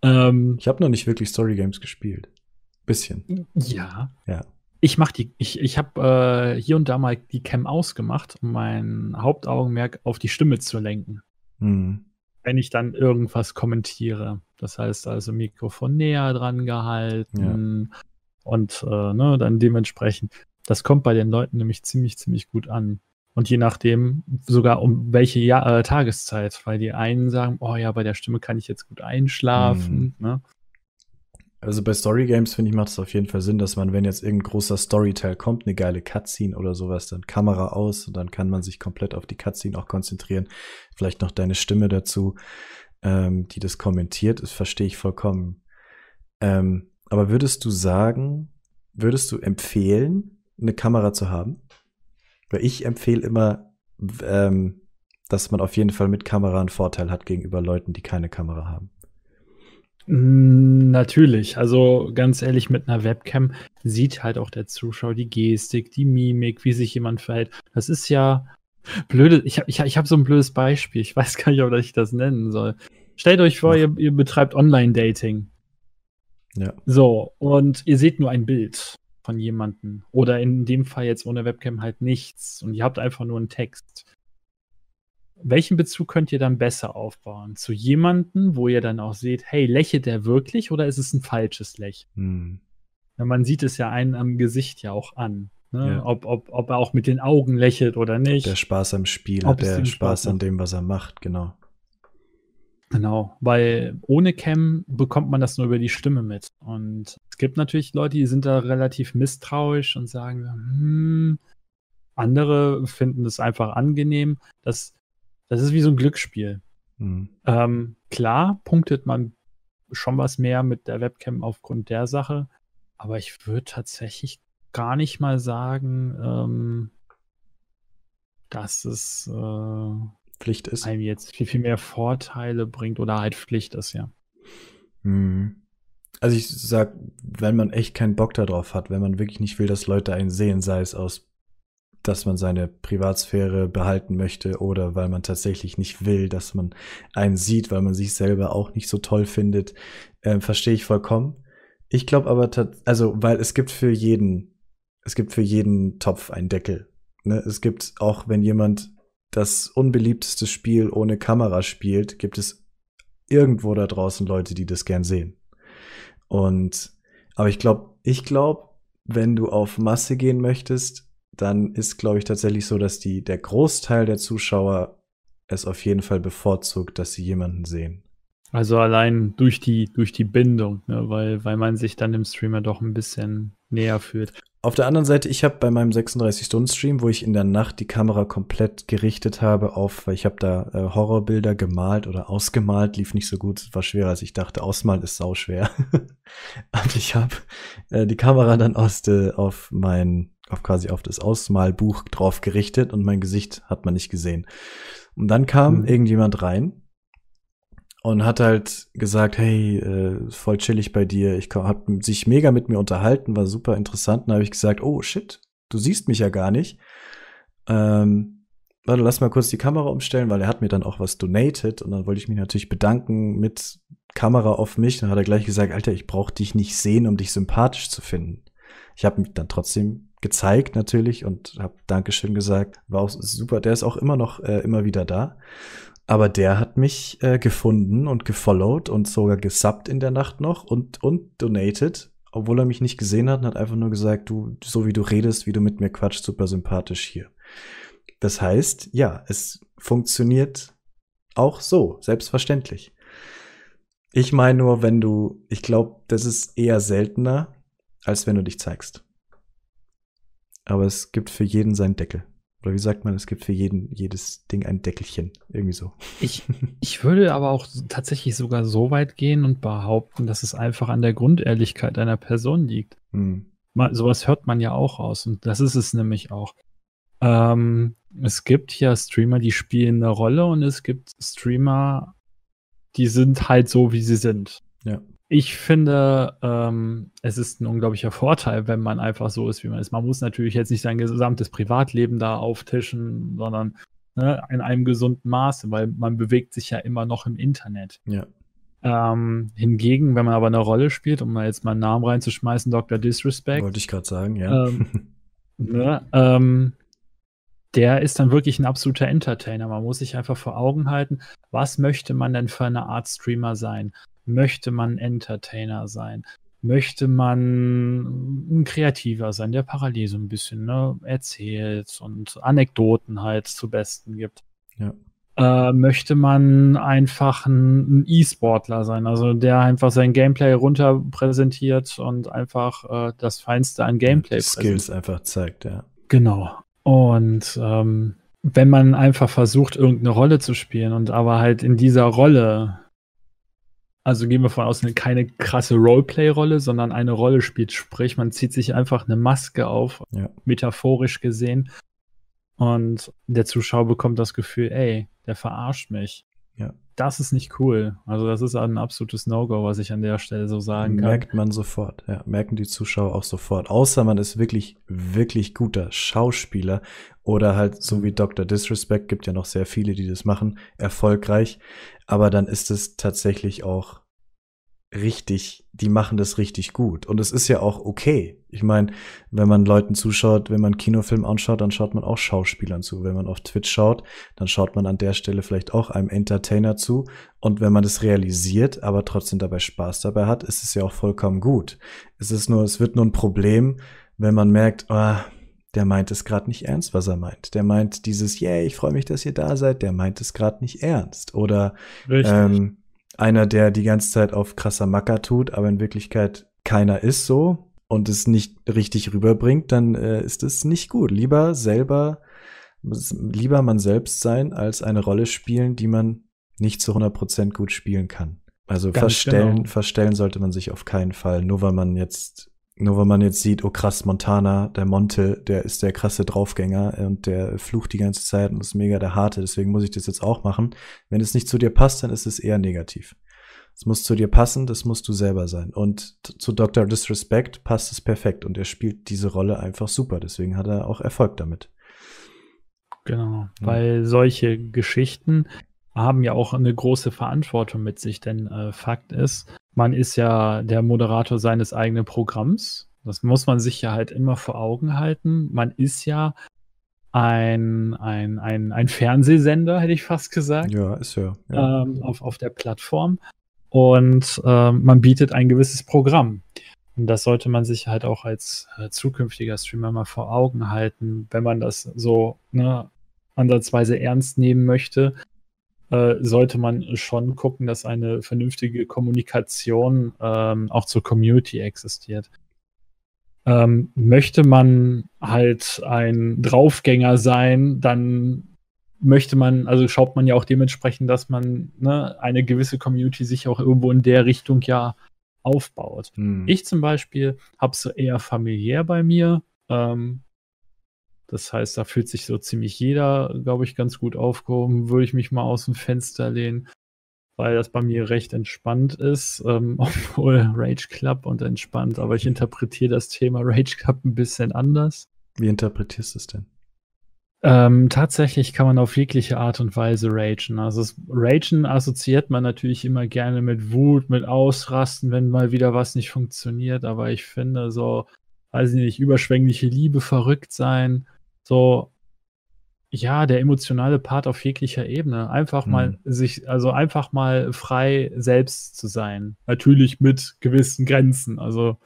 Ähm, ich habe noch nicht wirklich Story Games gespielt. Bisschen. Ja. Ja. Ich mach die, ich, ich habe äh, hier und da mal die Cam ausgemacht, um mein Hauptaugenmerk auf die Stimme zu lenken. Mhm. Wenn ich dann irgendwas kommentiere. Das heißt also Mikrofon näher dran gehalten, ja und äh, ne, dann dementsprechend, das kommt bei den Leuten nämlich ziemlich, ziemlich gut an. Und je nachdem sogar um welche ja äh, Tageszeit, weil die einen sagen, oh ja, bei der Stimme kann ich jetzt gut einschlafen. Mhm. Ne? Also bei Story Games finde ich macht es auf jeden Fall Sinn, dass man, wenn jetzt irgendein großer Storyteil kommt, eine geile Cutscene oder sowas, dann Kamera aus und dann kann man sich komplett auf die Cutscene auch konzentrieren. Vielleicht noch deine Stimme dazu, ähm, die das kommentiert, das verstehe ich vollkommen. Ähm, aber würdest du sagen, würdest du empfehlen, eine Kamera zu haben? Weil ich empfehle immer, ähm, dass man auf jeden Fall mit Kamera einen Vorteil hat gegenüber Leuten, die keine Kamera haben. Mm, natürlich, also ganz ehrlich, mit einer Webcam sieht halt auch der Zuschauer die Gestik, die Mimik, wie sich jemand verhält. Das ist ja blöde. Ich habe ich, ich hab so ein blödes Beispiel. Ich weiß gar nicht, ob ich das nennen soll. Stellt euch vor, ihr, ihr betreibt Online-Dating. Ja. So, und ihr seht nur ein Bild von jemandem. Oder in dem Fall jetzt ohne Webcam halt nichts. Und ihr habt einfach nur einen Text. Welchen Bezug könnt ihr dann besser aufbauen? Zu jemandem, wo ihr dann auch seht, hey, lächelt der wirklich oder ist es ein falsches Lächeln? Hm. man sieht es ja einen am Gesicht ja auch an. Ne? Ja. Ob, ob, ob er auch mit den Augen lächelt oder nicht. Der Spaß am Spiel, ob der Spaß, Spaß an dem, was er macht, genau. Genau, weil ohne Cam bekommt man das nur über die Stimme mit. Und es gibt natürlich Leute, die sind da relativ misstrauisch und sagen, hm, andere finden das einfach angenehm. Das, das ist wie so ein Glücksspiel. Mhm. Ähm, klar punktet man schon was mehr mit der Webcam aufgrund der Sache, aber ich würde tatsächlich gar nicht mal sagen, ähm, dass es äh, Pflicht ist. Einem jetzt viel, viel mehr Vorteile bringt oder halt Pflicht ist, ja. Hm. Also ich sag, wenn man echt keinen Bock darauf hat, wenn man wirklich nicht will, dass Leute einen sehen, sei es aus, dass man seine Privatsphäre behalten möchte oder weil man tatsächlich nicht will, dass man einen sieht, weil man sich selber auch nicht so toll findet, äh, verstehe ich vollkommen. Ich glaube aber, also, weil es gibt für jeden, es gibt für jeden Topf einen Deckel. Ne? Es gibt auch, wenn jemand das unbeliebteste Spiel ohne Kamera spielt, gibt es irgendwo da draußen Leute, die das gern sehen. Und, aber ich glaube, ich glaube, wenn du auf Masse gehen möchtest, dann ist, glaube ich, tatsächlich so, dass die, der Großteil der Zuschauer es auf jeden Fall bevorzugt, dass sie jemanden sehen. Also allein durch die, durch die Bindung, ne? weil, weil man sich dann im Streamer doch ein bisschen näher fühlt. Auf der anderen Seite, ich habe bei meinem 36-Stunden-Stream, wo ich in der Nacht die Kamera komplett gerichtet habe auf, weil ich habe da äh, Horrorbilder gemalt oder ausgemalt, lief nicht so gut, war schwerer als ich dachte. Ausmalen ist sau schwer. (laughs) Und ich habe äh, die Kamera dann aus de, auf mein, auf quasi auf das Ausmalbuch drauf gerichtet und mein Gesicht hat man nicht gesehen. Und dann kam mhm. irgendjemand rein und hat halt gesagt, hey, äh, voll chillig bei dir. Ich hab sich mega mit mir unterhalten, war super interessant. Und habe ich gesagt, oh shit, du siehst mich ja gar nicht. Ähm, warte, lass mal kurz die Kamera umstellen, weil er hat mir dann auch was donated und dann wollte ich mich natürlich bedanken mit Kamera auf mich. Dann hat er gleich gesagt, Alter, ich brauche dich nicht sehen, um dich sympathisch zu finden. Ich habe mich dann trotzdem gezeigt natürlich und habe Dankeschön gesagt. War auch super. Der ist auch immer noch äh, immer wieder da. Aber der hat mich äh, gefunden und gefollowed und sogar gesubbt in der Nacht noch und, und donated, obwohl er mich nicht gesehen hat und hat einfach nur gesagt, du, so wie du redest, wie du mit mir quatscht, super sympathisch hier. Das heißt, ja, es funktioniert auch so, selbstverständlich. Ich meine nur, wenn du, ich glaube, das ist eher seltener, als wenn du dich zeigst. Aber es gibt für jeden seinen Deckel. Oder wie sagt man, es gibt für jeden, jedes Ding ein Deckelchen. Irgendwie so. Ich, ich würde aber auch tatsächlich sogar so weit gehen und behaupten, dass es einfach an der Grundehrlichkeit einer Person liegt. Hm. Mal, sowas hört man ja auch aus. Und das ist es nämlich auch. Ähm, es gibt ja Streamer, die spielen eine Rolle und es gibt Streamer, die sind halt so, wie sie sind. Ja. Ich finde, ähm, es ist ein unglaublicher Vorteil, wenn man einfach so ist, wie man ist. Man muss natürlich jetzt nicht sein gesamtes Privatleben da auftischen, sondern ne, in einem gesunden Maße, weil man bewegt sich ja immer noch im Internet. Ja. Ähm, hingegen, wenn man aber eine Rolle spielt, um mal jetzt mal einen Namen reinzuschmeißen, Dr. Disrespect. Wollte ich gerade sagen, ja. Ähm, (laughs) ne, ähm, der ist dann wirklich ein absoluter Entertainer. Man muss sich einfach vor Augen halten, was möchte man denn für eine Art Streamer sein? Möchte man Entertainer sein? Möchte man ein Kreativer sein, der parallel so ein bisschen ne, erzählt und Anekdoten halt zu Besten gibt? Ja. Äh, möchte man einfach ein, ein E-Sportler sein, also der einfach sein Gameplay runter präsentiert und einfach äh, das Feinste an Gameplay Skills einfach zeigt, ja. Genau. Und ähm, wenn man einfach versucht, irgendeine Rolle zu spielen und aber halt in dieser Rolle also gehen wir von aus, keine krasse Roleplay-Rolle, sondern eine Rolle spielt. Sprich, man zieht sich einfach eine Maske auf, ja. metaphorisch gesehen. Und der Zuschauer bekommt das Gefühl, ey, der verarscht mich. Ja. Das ist nicht cool. Also das ist ein absolutes No-Go, was ich an der Stelle so sagen kann. Merkt man sofort, ja, merken die Zuschauer auch sofort. Außer man ist wirklich, wirklich guter Schauspieler oder halt so wie Dr. Disrespect, gibt ja noch sehr viele, die das machen, erfolgreich. Aber dann ist es tatsächlich auch richtig, die machen das richtig gut. Und es ist ja auch okay. Ich meine, wenn man Leuten zuschaut, wenn man Kinofilm anschaut, dann schaut man auch Schauspielern zu. Wenn man auf Twitch schaut, dann schaut man an der Stelle vielleicht auch einem Entertainer zu. Und wenn man das realisiert, aber trotzdem dabei Spaß dabei hat, ist es ja auch vollkommen gut. Es ist nur, es wird nur ein Problem, wenn man merkt, oh, der meint es gerade nicht ernst, was er meint. Der meint dieses, yeah, ich freue mich, dass ihr da seid, der meint es gerade nicht ernst. Oder ähm, einer, der die ganze Zeit auf krasser Macker tut, aber in Wirklichkeit keiner ist so und es nicht richtig rüberbringt, dann äh, ist es nicht gut. Lieber selber, lieber man selbst sein, als eine Rolle spielen, die man nicht zu 100% gut spielen kann. Also Ganz verstellen, genau. verstellen sollte man sich auf keinen Fall, nur weil man jetzt nur wenn man jetzt sieht, oh krass, Montana, der Monte, der ist der krasse Draufgänger und der flucht die ganze Zeit und ist mega der Harte, deswegen muss ich das jetzt auch machen. Wenn es nicht zu dir passt, dann ist es eher negativ. Es muss zu dir passen, das musst du selber sein. Und zu Dr. Disrespect passt es perfekt und er spielt diese Rolle einfach super, deswegen hat er auch Erfolg damit. Genau, ja. weil solche Geschichten haben ja auch eine große Verantwortung mit sich, denn äh, Fakt ist, man ist ja der Moderator seines eigenen Programms. Das muss man sich ja halt immer vor Augen halten. Man ist ja ein, ein, ein, ein Fernsehsender, hätte ich fast gesagt. Ja, ist ja. ja. Ähm, auf, auf der Plattform. Und ähm, man bietet ein gewisses Programm. Und das sollte man sich halt auch als äh, zukünftiger Streamer mal vor Augen halten, wenn man das so ne, ansatzweise ernst nehmen möchte, äh, sollte man schon gucken, dass eine vernünftige Kommunikation ähm, auch zur Community existiert. Ähm, möchte man halt ein Draufgänger sein, dann möchte man, also schaut man ja auch dementsprechend, dass man ne, eine gewisse Community sich auch irgendwo in der Richtung ja aufbaut. Hm. Ich zum Beispiel habe es eher familiär bei mir. Ähm, das heißt, da fühlt sich so ziemlich jeder, glaube ich, ganz gut aufgehoben. Würde ich mich mal aus dem Fenster lehnen weil das bei mir recht entspannt ist, ähm, (laughs) obwohl Rage Club und entspannt, aber ich interpretiere das Thema Rage Club ein bisschen anders. Wie interpretierst du es denn? Ähm, tatsächlich kann man auf jegliche Art und Weise ragen. Also das Ragen assoziiert man natürlich immer gerne mit Wut, mit Ausrasten, wenn mal wieder was nicht funktioniert. Aber ich finde so, weiß ich nicht, überschwängliche Liebe, verrückt sein, so ja, der emotionale Part auf jeglicher Ebene. Einfach mhm. mal sich, also einfach mal frei selbst zu sein. Natürlich mit gewissen Grenzen. Also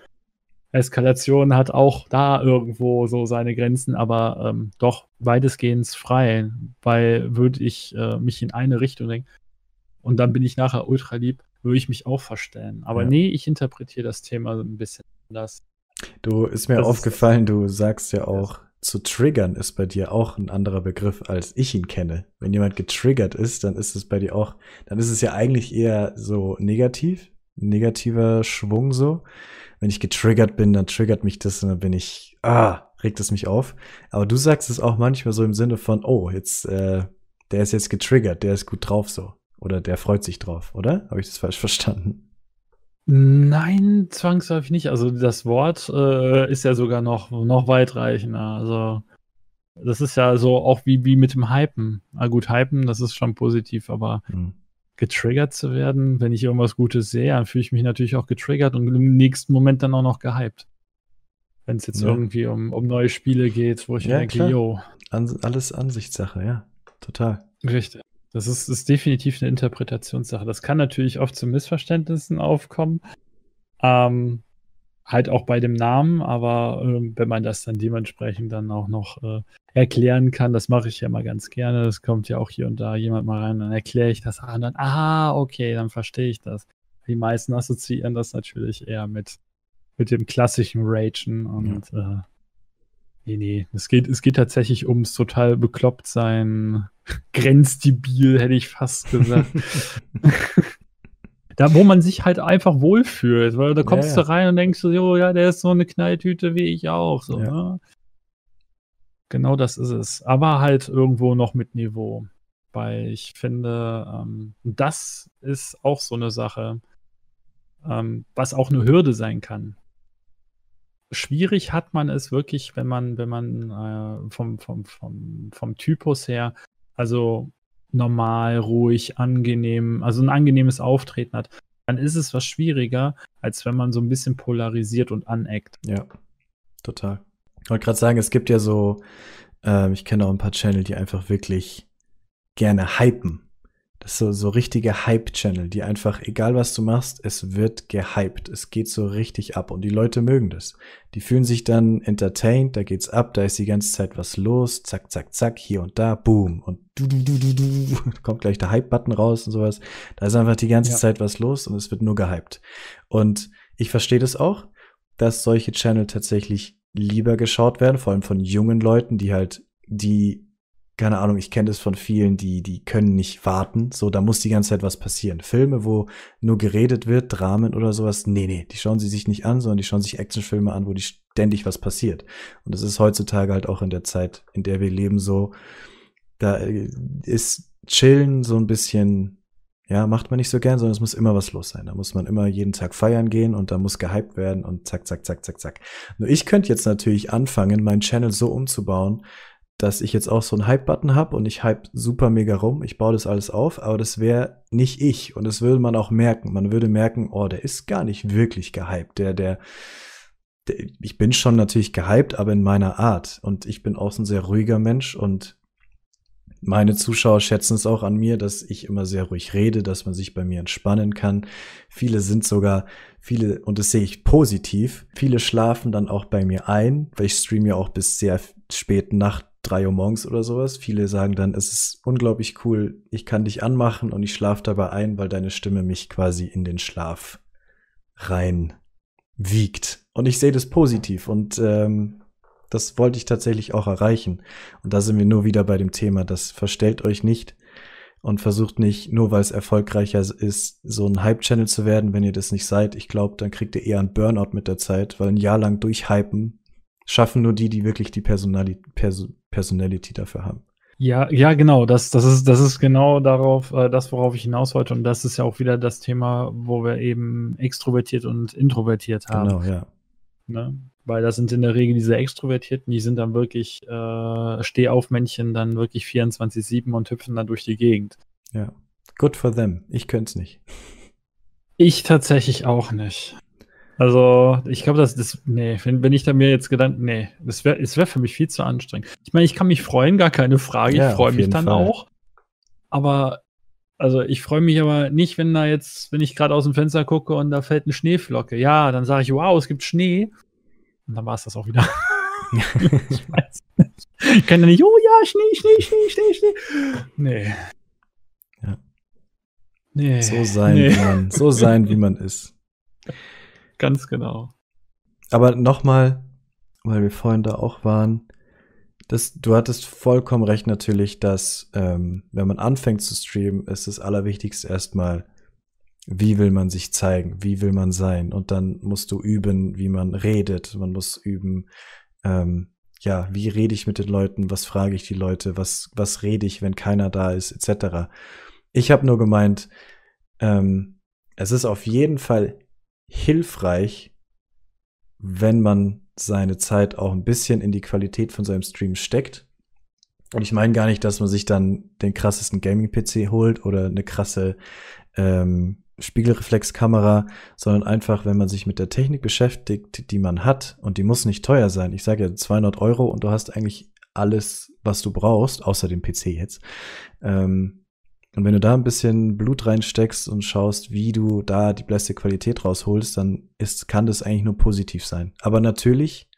Eskalation hat auch da irgendwo so seine Grenzen, aber ähm, doch weitestgehend frei, weil würde ich äh, mich in eine Richtung denken und dann bin ich nachher ultra lieb, würde ich mich auch verstellen. Aber ja. nee, ich interpretiere das Thema ein bisschen anders. Du, ist mir das aufgefallen, ist, du sagst ja auch, zu triggern ist bei dir auch ein anderer Begriff, als ich ihn kenne. Wenn jemand getriggert ist, dann ist es bei dir auch, dann ist es ja eigentlich eher so negativ, negativer Schwung so. Wenn ich getriggert bin, dann triggert mich das und dann bin ich, ah, regt es mich auf. Aber du sagst es auch manchmal so im Sinne von, oh, jetzt, äh, der ist jetzt getriggert, der ist gut drauf so. Oder der freut sich drauf, oder? Habe ich das falsch verstanden? Nein, zwangsläufig nicht. Also das Wort äh, ist ja sogar noch, noch weitreichender. Also das ist ja so auch wie, wie mit dem Hypen. Na gut, Hypen, das ist schon positiv, aber hm. getriggert zu werden, wenn ich irgendwas Gutes sehe, dann fühle ich mich natürlich auch getriggert und im nächsten Moment dann auch noch gehypt. Wenn es jetzt ja. irgendwie um, um neue Spiele geht, wo ich ja, denke, yo. An, alles Ansichtssache, ja. Total. Richtig. Das ist, ist definitiv eine Interpretationssache. Das kann natürlich oft zu Missverständnissen aufkommen. Ähm, halt auch bei dem Namen, aber äh, wenn man das dann dementsprechend dann auch noch äh, erklären kann, das mache ich ja mal ganz gerne. Das kommt ja auch hier und da jemand mal rein, dann erkläre ich das ah, dann, ah, okay, dann verstehe ich das. Die meisten assoziieren das natürlich eher mit, mit dem klassischen Ragen und ja. äh, Nee, nee. Es geht, es geht tatsächlich ums total bekloppt sein, (laughs) grenzdebil, hätte ich fast gesagt. (laughs) da, wo man sich halt einfach wohlfühlt, weil da kommst ja, du rein und denkst so, jo, ja, der ist so eine Knalltüte wie ich auch. So, ja. ne? Genau das ist es. Aber halt irgendwo noch mit Niveau. Weil ich finde, ähm, das ist auch so eine Sache, ähm, was auch eine Hürde sein kann schwierig hat man es wirklich, wenn man, wenn man äh, vom, vom, vom, vom Typus her, also normal, ruhig, angenehm, also ein angenehmes Auftreten hat, dann ist es was schwieriger, als wenn man so ein bisschen polarisiert und aneckt. Ja, total. Ich wollte gerade sagen, es gibt ja so, äh, ich kenne auch ein paar Channel, die einfach wirklich gerne hypen. Das ist so, so richtige Hype-Channel, die einfach, egal was du machst, es wird gehypt. Es geht so richtig ab und die Leute mögen das. Die fühlen sich dann entertained, da geht's ab, da ist die ganze Zeit was los, zack, zack, zack, hier und da, boom und du, du, du, du, du, (laughs) kommt gleich der Hype-Button raus und sowas. Da ist einfach die ganze ja. Zeit was los und es wird nur gehypt. Und ich verstehe das auch, dass solche Channel tatsächlich lieber geschaut werden, vor allem von jungen Leuten, die halt die keine Ahnung, ich kenne das von vielen, die, die können nicht warten. So, da muss die ganze Zeit was passieren. Filme, wo nur geredet wird, Dramen oder sowas, nee, nee, die schauen sie sich nicht an, sondern die schauen sich Actionfilme an, wo die ständig was passiert. Und das ist heutzutage halt auch in der Zeit, in der wir leben, so, da äh, ist Chillen so ein bisschen, ja, macht man nicht so gern, sondern es muss immer was los sein. Da muss man immer jeden Tag feiern gehen und da muss gehypt werden und zack, zack, zack, zack, zack. Nur ich könnte jetzt natürlich anfangen, meinen Channel so umzubauen, dass ich jetzt auch so einen Hype-Button habe und ich hype super mega rum. Ich baue das alles auf, aber das wäre nicht ich. Und das würde man auch merken. Man würde merken, oh, der ist gar nicht wirklich gehypt. Der, der, der, ich bin schon natürlich gehypt, aber in meiner Art. Und ich bin auch so ein sehr ruhiger Mensch und meine Zuschauer schätzen es auch an mir, dass ich immer sehr ruhig rede, dass man sich bei mir entspannen kann. Viele sind sogar, viele, und das sehe ich positiv, viele schlafen dann auch bei mir ein, weil ich streame ja auch bis sehr späten Nacht drei Uhr morgens oder sowas. Viele sagen dann, es ist unglaublich cool, ich kann dich anmachen und ich schlafe dabei ein, weil deine Stimme mich quasi in den Schlaf rein wiegt. Und ich sehe das positiv und ähm, das wollte ich tatsächlich auch erreichen. Und da sind wir nur wieder bei dem Thema, das verstellt euch nicht und versucht nicht, nur weil es erfolgreicher ist, so ein Hype-Channel zu werden, wenn ihr das nicht seid. Ich glaube, dann kriegt ihr eher einen Burnout mit der Zeit, weil ein Jahr lang durchhypen schaffen nur die, die wirklich die Personali Pers Personality dafür haben. Ja, ja, genau. Das, das ist, das ist genau darauf, äh, das, worauf ich hinaus wollte. Und das ist ja auch wieder das Thema, wo wir eben extrovertiert und introvertiert haben. Genau, ja. Ne? Weil das sind in der Regel diese Extrovertierten, die sind dann wirklich äh, Stehaufmännchen, dann wirklich 24-7 und hüpfen dann durch die Gegend. Ja. Good for them. Ich könnte es nicht. Ich tatsächlich auch nicht. Also, ich glaube, das, das, nee, wenn, wenn ich da mir jetzt Gedanken, nee, das wäre es wär für mich viel zu anstrengend. Ich meine, ich kann mich freuen, gar keine Frage. Ja, ich freue mich dann Fall. auch. Aber, also, ich freue mich aber nicht, wenn da jetzt, wenn ich gerade aus dem Fenster gucke und da fällt eine Schneeflocke. Ja, dann sage ich, wow, es gibt Schnee. Und dann war es das auch wieder. (laughs) ich weiß nicht. Ich kann ja nicht, oh ja, Schnee, Schnee, Schnee, Schnee, Schnee. Nee. Ja. Nee. So sein, nee. wie man, so sein, wie man ist. (laughs) Ganz genau. Aber nochmal, weil wir vorhin da auch waren, das, du hattest vollkommen recht natürlich, dass ähm, wenn man anfängt zu streamen, ist das Allerwichtigste erstmal, wie will man sich zeigen, wie will man sein. Und dann musst du üben, wie man redet. Man muss üben, ähm, ja, wie rede ich mit den Leuten, was frage ich die Leute, was, was rede ich, wenn keiner da ist, etc. Ich habe nur gemeint, ähm, es ist auf jeden Fall hilfreich, wenn man seine Zeit auch ein bisschen in die Qualität von seinem Stream steckt. Und ich meine gar nicht, dass man sich dann den krassesten Gaming-PC holt oder eine krasse ähm, Spiegelreflexkamera, sondern einfach, wenn man sich mit der Technik beschäftigt, die man hat, und die muss nicht teuer sein. Ich sage ja 200 Euro und du hast eigentlich alles, was du brauchst, außer dem PC jetzt. Ähm, und wenn du da ein bisschen Blut reinsteckst und schaust, wie du da die beste Qualität rausholst, dann ist, kann das eigentlich nur positiv sein. Aber natürlich,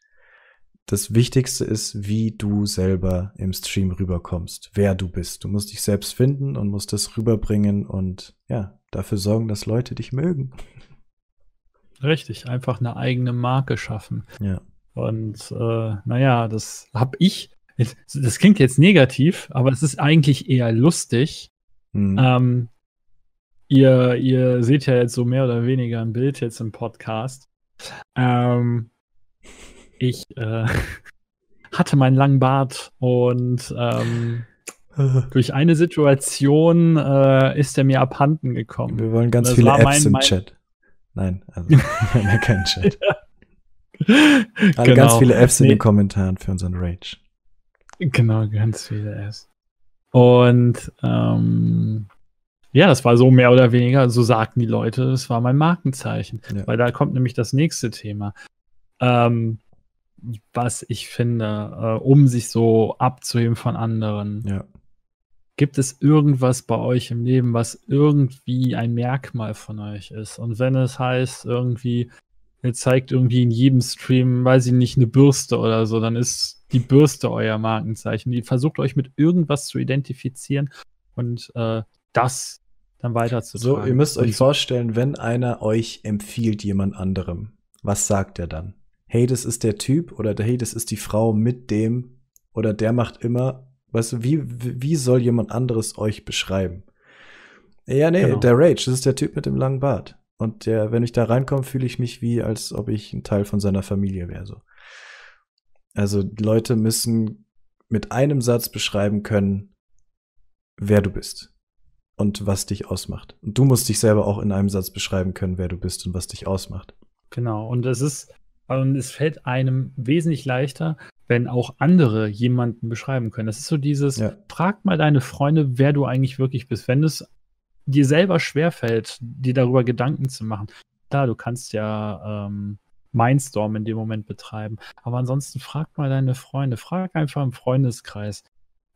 das Wichtigste ist, wie du selber im Stream rüberkommst, wer du bist. Du musst dich selbst finden und musst das rüberbringen und ja, dafür sorgen, dass Leute dich mögen. Richtig, einfach eine eigene Marke schaffen. Ja. Und äh, naja, das habe ich. Das klingt jetzt negativ, aber es ist eigentlich eher lustig, Mhm. Ähm, ihr, ihr seht ja jetzt so mehr oder weniger ein Bild jetzt im Podcast. Ähm, ich äh, (laughs) hatte meinen langen Bart und ähm, (laughs) durch eine Situation äh, ist er mir abhanden gekommen. Wir wollen ganz viele Apps mein, im mein Chat. Nein, also (laughs) wir ja keinen Chat. Also genau. ganz viele in nee. den Kommentaren für unseren Rage. Genau, ganz viele Fs. Und ähm, ja, das war so mehr oder weniger, so sagten die Leute, das war mein Markenzeichen. Ja. Weil da kommt nämlich das nächste Thema. Ähm, was ich finde, äh, um sich so abzuheben von anderen. Ja. Gibt es irgendwas bei euch im Leben, was irgendwie ein Merkmal von euch ist? Und wenn es heißt, irgendwie, ihr zeigt irgendwie in jedem Stream, weiß ich nicht, eine Bürste oder so, dann ist die Bürste euer Markenzeichen. Die versucht euch mit irgendwas zu identifizieren und äh, das dann weiterzutragen. So, ihr müsst euch vorstellen, wenn einer euch empfiehlt jemand anderem, was sagt er dann? Hey, das ist der Typ oder hey, das ist die Frau mit dem oder der macht immer, weißt du, wie, wie soll jemand anderes euch beschreiben? Ja, nee, genau. der Rage, das ist der Typ mit dem langen Bart. Und der, wenn ich da reinkomme, fühle ich mich wie, als ob ich ein Teil von seiner Familie wäre. So. Also Leute müssen mit einem Satz beschreiben können, wer du bist und was dich ausmacht. Und du musst dich selber auch in einem Satz beschreiben können, wer du bist und was dich ausmacht. Genau. Und es ist, und es fällt einem wesentlich leichter, wenn auch andere jemanden beschreiben können. Das ist so dieses, ja. frag mal deine Freunde, wer du eigentlich wirklich bist. Wenn es dir selber schwerfällt, dir darüber Gedanken zu machen. Klar, du kannst ja ähm, Mindstorm in dem Moment betreiben. Aber ansonsten frag mal deine Freunde, frag einfach im Freundeskreis.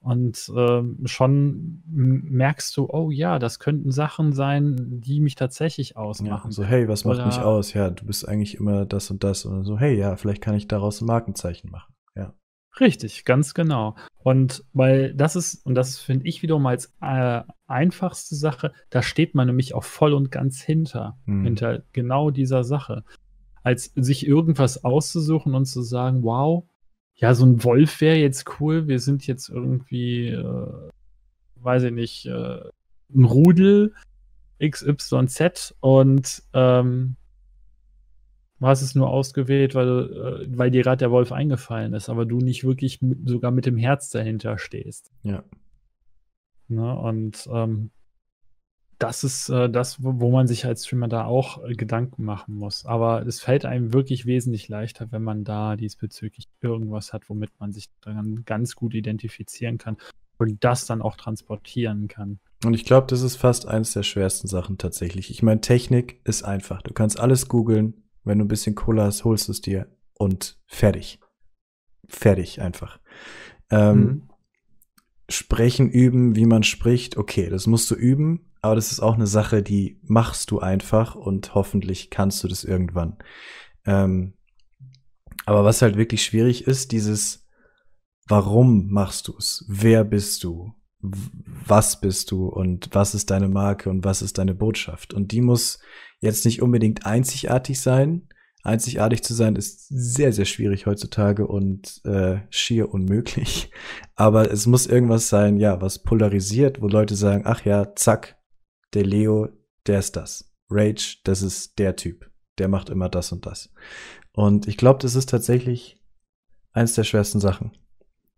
Und ähm, schon merkst du, oh ja, das könnten Sachen sein, die mich tatsächlich ausmachen. Ja, so, hey, was macht mich aus? Ja, du bist eigentlich immer das und das. Und so, hey, ja, vielleicht kann ich daraus ein Markenzeichen machen. Ja. Richtig, ganz genau. Und weil das ist, und das finde ich wiederum als äh, einfachste Sache, da steht man nämlich auch voll und ganz hinter, hm. hinter genau dieser Sache. Als sich irgendwas auszusuchen und zu sagen, wow, ja, so ein Wolf wäre jetzt cool, wir sind jetzt irgendwie, äh, weiß ich nicht, äh, ein Rudel XYZ und ähm, du hast es nur ausgewählt, weil, äh, weil dir gerade der Wolf eingefallen ist, aber du nicht wirklich mit, sogar mit dem Herz dahinter stehst. Ja. Ne? Und ähm, das ist äh, das, wo, man sich als Streamer da auch äh, Gedanken machen muss. Aber es fällt einem wirklich wesentlich leichter, wenn man da diesbezüglich irgendwas hat, womit man sich dann ganz gut identifizieren kann und das dann auch transportieren kann. Und ich glaube, das ist fast eines der schwersten Sachen tatsächlich. Ich meine, Technik ist einfach. Du kannst alles googeln. Wenn du ein bisschen Cola hast, holst du es dir und fertig. Fertig einfach. Ähm, mhm. Sprechen üben, wie man spricht, okay, das musst du üben, aber das ist auch eine Sache, die machst du einfach und hoffentlich kannst du das irgendwann. Ähm, aber was halt wirklich schwierig ist, dieses Warum machst du es? Wer bist du? was bist du und was ist deine Marke und was ist deine Botschaft. Und die muss jetzt nicht unbedingt einzigartig sein. Einzigartig zu sein ist sehr, sehr schwierig heutzutage und äh, schier unmöglich. (laughs) Aber es muss irgendwas sein, ja, was polarisiert, wo Leute sagen, ach ja, zack, der Leo, der ist das. Rage, das ist der Typ. Der macht immer das und das. Und ich glaube, das ist tatsächlich eins der schwersten Sachen.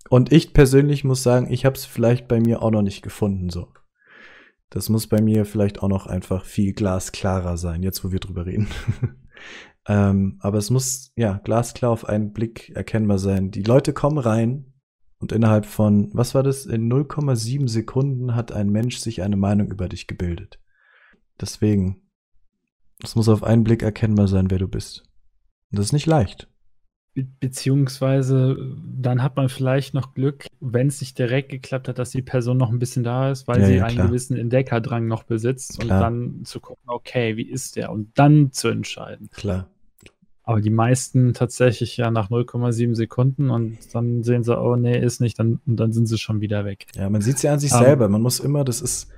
Und ich persönlich muss sagen, ich habe es vielleicht bei mir auch noch nicht gefunden so. Das muss bei mir vielleicht auch noch einfach viel glasklarer sein, jetzt wo wir drüber reden. (laughs) ähm, aber es muss ja glasklar auf einen Blick erkennbar sein. Die Leute kommen rein und innerhalb von, was war das, in 0,7 Sekunden hat ein Mensch sich eine Meinung über dich gebildet. Deswegen, es muss auf einen Blick erkennbar sein, wer du bist. Und das ist nicht leicht. Be beziehungsweise dann hat man vielleicht noch Glück, wenn es nicht direkt geklappt hat, dass die Person noch ein bisschen da ist, weil ja, sie ja, einen klar. gewissen Entdeckerdrang noch besitzt Klar. und dann zu gucken, okay, wie ist der? Und dann zu entscheiden. Klar. Aber die meisten tatsächlich ja nach 0,7 Sekunden und dann sehen sie, oh nee, ist nicht, dann, und dann sind sie schon wieder weg. Ja, man sieht es ja an sich Ähm. selber. Man muss immer, das ist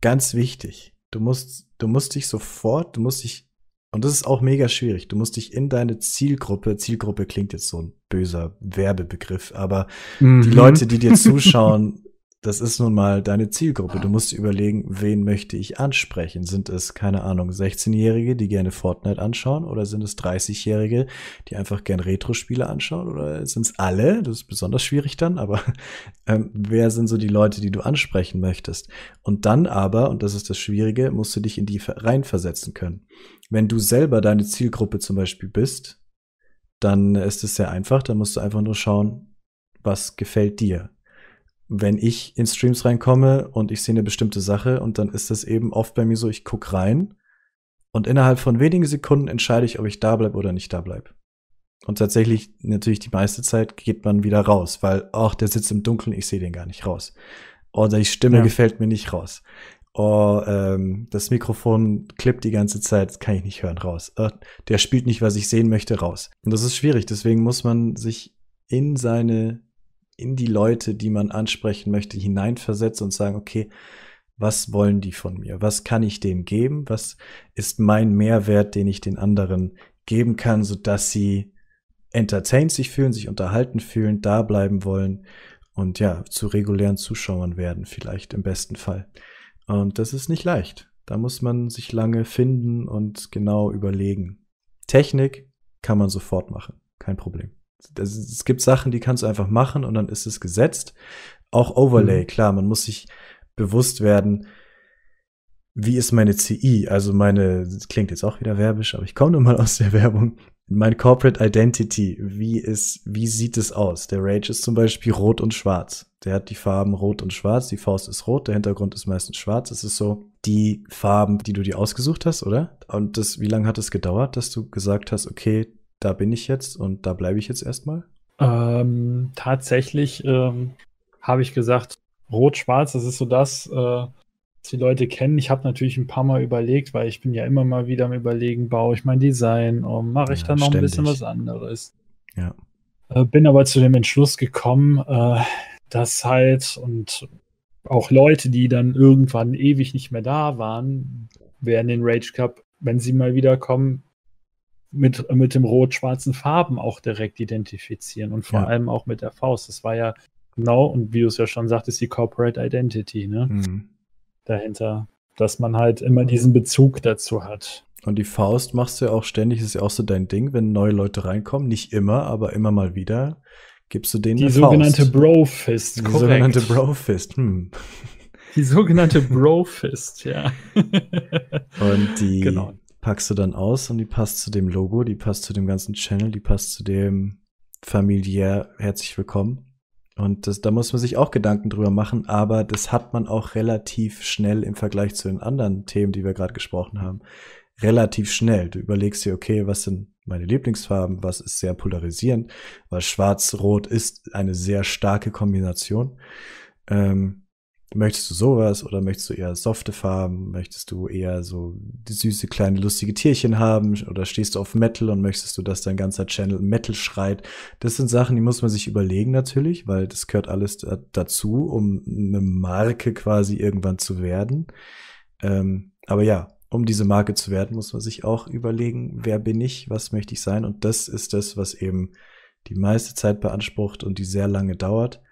ganz wichtig. Du musst, du musst dich sofort, du musst dich, und das ist auch mega schwierig, du musst dich in deine Zielgruppe, Zielgruppe klingt jetzt so ein böser Werbebegriff, aber Mhm. die Leute, die dir (laughs) zuschauen, das ist nun mal deine Zielgruppe. Du musst überlegen, wen möchte ich ansprechen? Sind es, keine Ahnung, 16-Jährige, die gerne Fortnite anschauen? Oder sind es 30-Jährige, die einfach gern Retro-Spiele anschauen? Oder sind es alle? Das ist besonders schwierig dann, aber (laughs) ähm, wer sind so die Leute, die du ansprechen möchtest? Und dann aber, und das ist das Schwierige, musst du dich in die ver- reinversetzen können. Wenn du selber deine Zielgruppe zum Beispiel bist, dann ist es sehr einfach. Dann musst du einfach nur schauen, was gefällt dir. Wenn ich in Streams reinkomme und ich sehe eine bestimmte Sache und dann ist das eben oft bei mir so, ich guck rein und innerhalb von wenigen Sekunden entscheide ich, ob ich da bleibe oder nicht da bleibe. Und tatsächlich, natürlich die meiste Zeit geht man wieder raus, weil, ach, der sitzt im Dunkeln, ich sehe den gar nicht raus. Oder die Stimme Ja. gefällt mir nicht raus. Oh, ähm, das Mikrofon klippt die ganze Zeit, das kann ich nicht hören, raus. Äh, der spielt nicht, was ich sehen möchte, raus. Und das ist schwierig, deswegen muss man sich in seine, in die Leute, die man ansprechen möchte, hineinversetzen und sagen, okay, was wollen die von mir? Was kann ich denen geben? Was ist mein Mehrwert, den ich den anderen geben kann, sodass sie entertained sich fühlen, sich unterhalten fühlen, da bleiben wollen und ja, zu regulären Zuschauern werden, vielleicht im besten Fall. Und das ist nicht leicht. Da muss man sich lange finden und genau überlegen. Technik kann man sofort machen, kein Problem. Das, es gibt Sachen, die kannst du einfach machen und dann ist es gesetzt. Auch Overlay, Mhm. klar, man muss sich bewusst werden, wie ist meine CI, also meine, das klingt jetzt auch wieder werbisch, aber ich komme nun mal aus der Werbung. Mein Corporate Identity, wie ist, wie sieht es aus? Der Rage ist zum Beispiel rot und schwarz. Der hat die Farben rot und schwarz, die Faust ist rot, der Hintergrund ist meistens schwarz. Es ist so die Farben, die du dir ausgesucht hast, oder? Und das, wie lange hat es gedauert, dass du gesagt hast, okay, da bin ich jetzt und da bleibe ich jetzt erstmal? Ähm, tatsächlich ähm, habe ich gesagt, Rot-Schwarz, das ist so das, äh, was die Leute kennen. Ich habe natürlich ein paar Mal überlegt, weil ich bin ja immer mal wieder am Überlegen, baue ich mein Design, um, mache ich Ja, dann noch ein bisschen ständig. was anderes. Ja. Äh, bin aber zu dem Entschluss gekommen, äh, dass halt und auch Leute, die dann irgendwann ewig nicht mehr da waren, werden den Rage Cup, wenn sie mal wiederkommen, mit, mit dem rot-schwarzen Farben auch direkt identifizieren und vor ja. allem auch mit der Faust. Das war ja genau, und wie du es ja schon sagtest, die Corporate Identity, ne? Mhm. Dahinter. Dass man halt immer diesen Bezug dazu hat. Und die Faust machst du ja auch ständig, ist ja auch so dein Ding, wenn neue Leute reinkommen. Nicht immer, aber immer mal wieder gibst du denen die sogenannte Bro-Fist. Die sogenannte (laughs) Bro-Fist. Hm. (laughs) Die sogenannte Bro-Fist, ja. und die genau. Packst du dann aus und die passt zu dem Logo, die passt zu dem ganzen Channel, die passt zu dem familiär herzlich willkommen. Und das, da muss man sich auch Gedanken drüber machen, aber das hat man auch relativ schnell im Vergleich zu den anderen Themen, die wir gerade gesprochen haben. Relativ schnell. Du überlegst dir, okay, was sind meine Lieblingsfarben, was ist sehr polarisierend, weil Schwarz-Rot ist eine sehr starke Kombination. Ähm, Möchtest du sowas oder möchtest du eher softe Farben? Möchtest du eher so süße, kleine, lustige Tierchen haben? Oder stehst du auf Metal und möchtest du, dass dein ganzer Channel Metal schreit? Das sind Sachen, die muss man sich überlegen natürlich, weil das gehört alles dazu, um eine Marke quasi irgendwann zu werden. Ähm, aber ja, um diese Marke zu werden, muss man sich auch überlegen, wer bin ich, was möchte ich sein? Und das ist das, was eben die meiste Zeit beansprucht und die sehr lange dauert,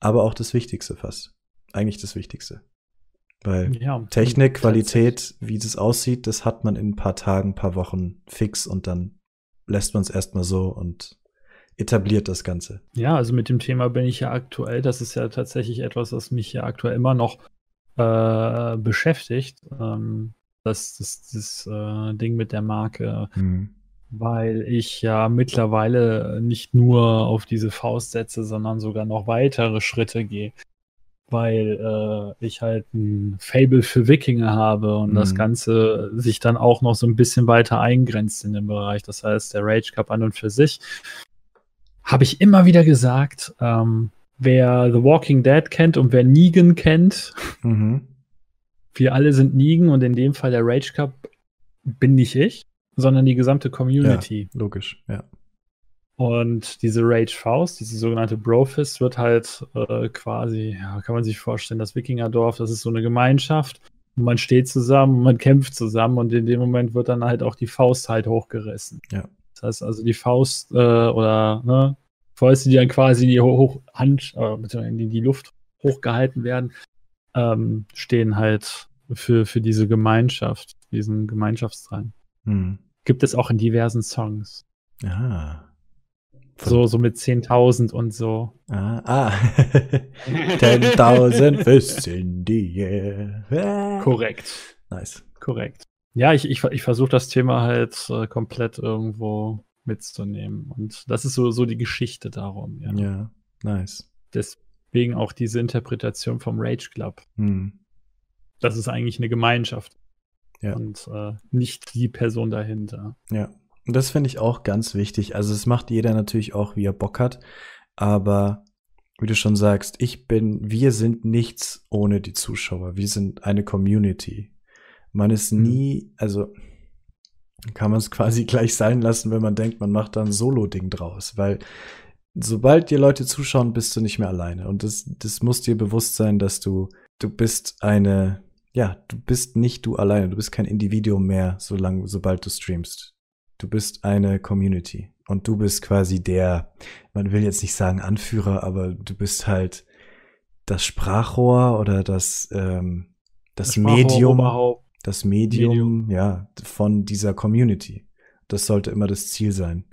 aber auch das Wichtigste fast eigentlich das Wichtigste. Weil ja, Technik, Qualität, wie das aussieht, das hat man in ein paar Tagen, ein paar Wochen fix und dann lässt man es erstmal so und etabliert das Ganze. Ja, also mit dem Thema bin ich ja aktuell, das ist ja tatsächlich etwas, was mich ja aktuell immer noch äh, beschäftigt. Ähm, das das, das äh, Ding mit der Marke. Mhm. Weil ich ja mittlerweile nicht nur auf diese Faust setze, sondern sogar noch weitere Schritte gehe weil äh, ich halt ein Fable für Wikinger habe und mhm. das Ganze sich dann auch noch so ein bisschen weiter eingrenzt in dem Bereich. Das heißt, der Rage Cup an und für sich habe ich immer wieder gesagt, ähm, wer The Walking Dead kennt und wer Negan kennt, mhm. wir alle sind Negan und in dem Fall der Rage Cup bin nicht ich, sondern die gesamte Community. Ja, logisch, ja. Und diese Rage Faust, diese sogenannte Brofist, wird halt äh, quasi, ja, kann man sich vorstellen, das Wikingerdorf, das ist so eine Gemeinschaft. Und man steht zusammen, man kämpft zusammen und in dem Moment wird dann halt auch die Faust halt hochgerissen. Ja. Das heißt also die Faust äh, oder ne, Fäuste, die dann quasi in die Hoch Hand, äh, in die Luft hochgehalten werden, ähm, stehen halt für, für diese Gemeinschaft, diesen Gemeinschaftsdrang. Hm. Gibt es auch in diversen Songs. Ah. So, so mit 10.000 und so. Ah, ah. 10.000 Fists in the air. Korrekt. Nice. Korrekt. Ja, ich, ich, ich versuche das Thema halt äh, komplett irgendwo mitzunehmen. Und das ist so, so die Geschichte darum. Ja, ja nice. Deswegen auch diese Interpretation vom Rage Club. Hm. Das ist eigentlich eine Gemeinschaft. Ja. Und äh, nicht die Person dahinter. Ja. Und das finde ich auch ganz wichtig. Also es macht jeder natürlich auch, wie er Bock hat. Aber wie du schon sagst, ich bin, wir sind nichts ohne die Zuschauer. Wir sind eine Community. Man ist mhm. nie, also kann man es (laughs) quasi gleich sein lassen, wenn man denkt, man macht da ein Solo-Ding draus. Weil sobald dir Leute zuschauen, bist du nicht mehr alleine. Und das, das muss dir bewusst sein, dass du, du bist eine, ja, du bist nicht du alleine. Du bist kein Individuum mehr, solange, sobald du streamst du bist eine Community und du bist quasi der, man will jetzt nicht sagen Anführer, aber du bist halt das Sprachrohr oder das, ähm, das, das Medium, das Medium, Medium, ja, von dieser Community. Das sollte immer das Ziel sein.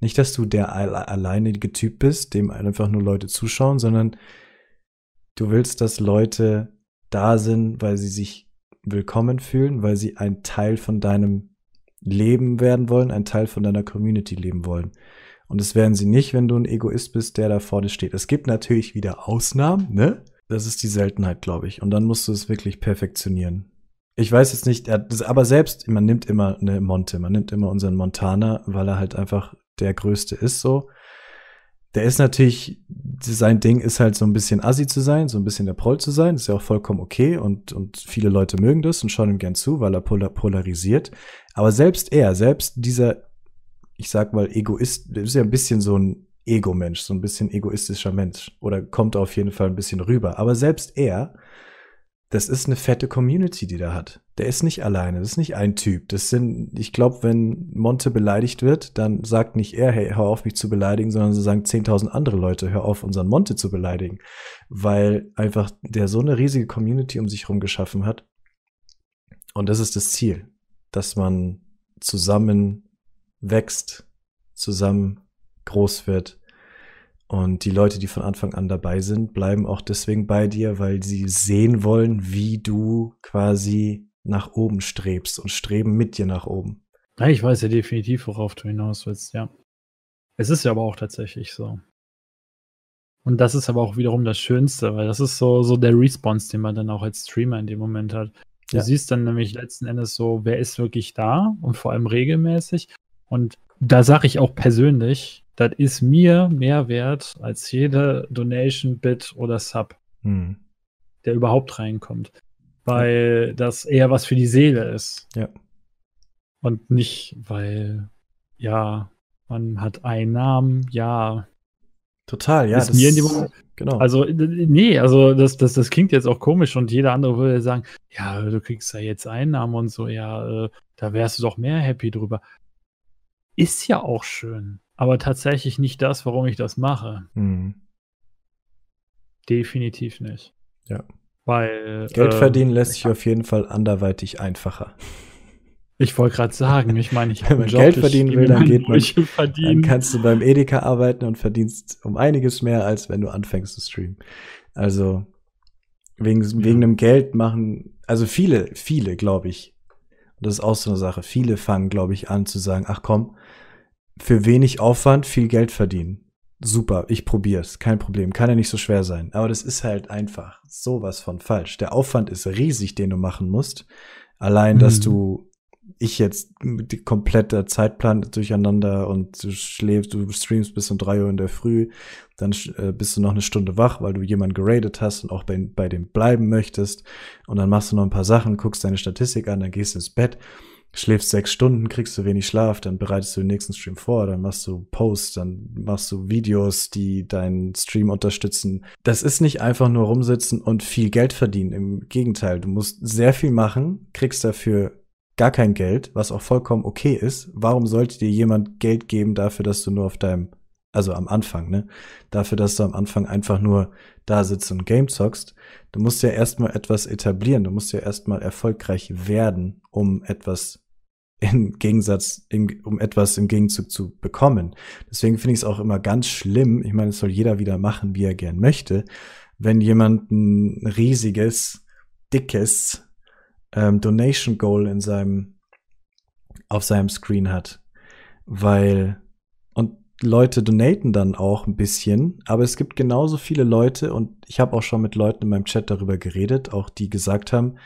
Nicht, dass du der alleinige Typ bist, dem einfach nur Leute zuschauen, sondern du willst, dass Leute da sind, weil sie sich willkommen fühlen, weil sie ein Teil von deinem leben werden wollen, ein Teil von deiner Community leben wollen. Und das werden sie nicht, wenn du ein Egoist bist, der da vorne steht. Es gibt natürlich wieder Ausnahmen, ne? Das ist die Seltenheit, glaube ich. Und dann musst du es wirklich perfektionieren. Ich weiß jetzt nicht, aber selbst, man nimmt immer eine Monte, man nimmt immer unseren Montana, weil er halt einfach der Größte ist so der ist natürlich, sein Ding ist halt so ein bisschen assi zu sein, so ein bisschen der Proll zu sein. Ist ja auch vollkommen okay und, und viele Leute mögen das und schauen ihm gern zu, weil er polar polarisiert. Aber selbst er, selbst dieser, ich sag mal, Egoist, der ist ja ein bisschen so ein Ego-Mensch, so ein bisschen egoistischer Mensch oder kommt auf jeden Fall ein bisschen rüber. Aber selbst er das ist eine fette Community, die der hat. Der ist nicht alleine, das ist nicht ein Typ. Das sind, ich glaube, wenn Monte beleidigt wird, dann sagt nicht er, hey, hör auf mich zu beleidigen, sondern so sagen 10.000 andere Leute, hör auf unseren Monte zu beleidigen. Weil einfach der so eine riesige Community um sich herum geschaffen hat. Und das ist das Ziel, dass man zusammen wächst, zusammen groß wird und die Leute, die von Anfang an dabei sind, bleiben auch deswegen bei dir, weil sie sehen wollen, wie du quasi nach oben strebst und streben mit dir nach oben. Ja, ich weiß ja definitiv, worauf du hinaus willst, ja. Es ist ja aber auch tatsächlich so. Und das ist aber auch wiederum das Schönste, weil das ist so, so der Response, den man dann auch als Streamer in dem Moment hat. Du ja. siehst dann nämlich letzten Endes so, wer ist wirklich da und vor allem regelmäßig. Und da sage ich auch persönlich, das ist mir mehr wert als jede Donation, Bit oder Sub, hm. der überhaupt reinkommt. Weil ja. das eher was für die Seele ist. Ja. Und nicht, weil, ja, man hat Einnahmen, ja. Total, ja. Ist mir in dem Moment, genau. Also, nee, also das, das, das klingt jetzt auch komisch und jeder andere würde sagen, ja, du kriegst ja jetzt Einnahmen und so, ja, äh, da wärst du doch mehr happy drüber. Ist ja auch schön aber tatsächlich nicht das, warum ich das mache. Mhm. Definitiv nicht. Ja. Weil. Geld äh, verdienen lässt sich auf jeden Fall anderweitig einfacher. (laughs) Ich wollte gerade sagen, ich meine, ich (laughs) habe Geld verdienen will, dann geht (laughs) man, dann kannst du beim Edeka arbeiten und verdienst um einiges mehr, als wenn du anfängst zu streamen. Also wegen, ja. wegen einem Geld machen, also viele, viele, glaube ich, und das ist auch so eine Sache, viele fangen, glaube ich, an zu sagen, ach komm, für wenig Aufwand viel Geld verdienen. Super, ich probier's, kein Problem, kann ja nicht so schwer sein. Aber das ist halt einfach sowas von falsch. Der Aufwand ist riesig, den du machen musst. Allein, mhm. dass du ich jetzt die komplette Zeitplan durcheinander und du schläfst, du streamst bis um drei Uhr in der Früh, dann äh, bist du noch eine Stunde wach, weil du jemanden geradet hast und auch bei, bei dem bleiben möchtest. Und dann machst du noch ein paar Sachen, guckst deine Statistik an, dann gehst ins Bett schläfst sechs Stunden, kriegst du wenig Schlaf, dann bereitest du den nächsten Stream vor, dann machst du Posts, dann machst du Videos, die deinen Stream unterstützen. Das ist nicht einfach nur rumsitzen und viel Geld verdienen. Im Gegenteil, du musst sehr viel machen, kriegst dafür gar kein Geld, was auch vollkommen okay ist. Warum sollte dir jemand Geld geben dafür, dass du nur auf deinem, also am Anfang, ne? Dafür, dass du am Anfang einfach nur da sitzt und Game zockst. Du musst ja erstmal etwas etablieren, du musst ja erstmal erfolgreich werden, um etwas im Gegensatz, im, um etwas im Gegenzug zu bekommen. Deswegen finde ich es auch immer ganz schlimm. Ich meine, es soll jeder wieder machen, wie er gern möchte. Wenn jemand ein riesiges, dickes ähm, Donation Goal in seinem, auf seinem Screen hat. Weil, Leute donaten dann auch ein bisschen, aber es gibt genauso viele Leute und ich habe auch schon mit Leuten in meinem Chat darüber geredet, auch die gesagt haben,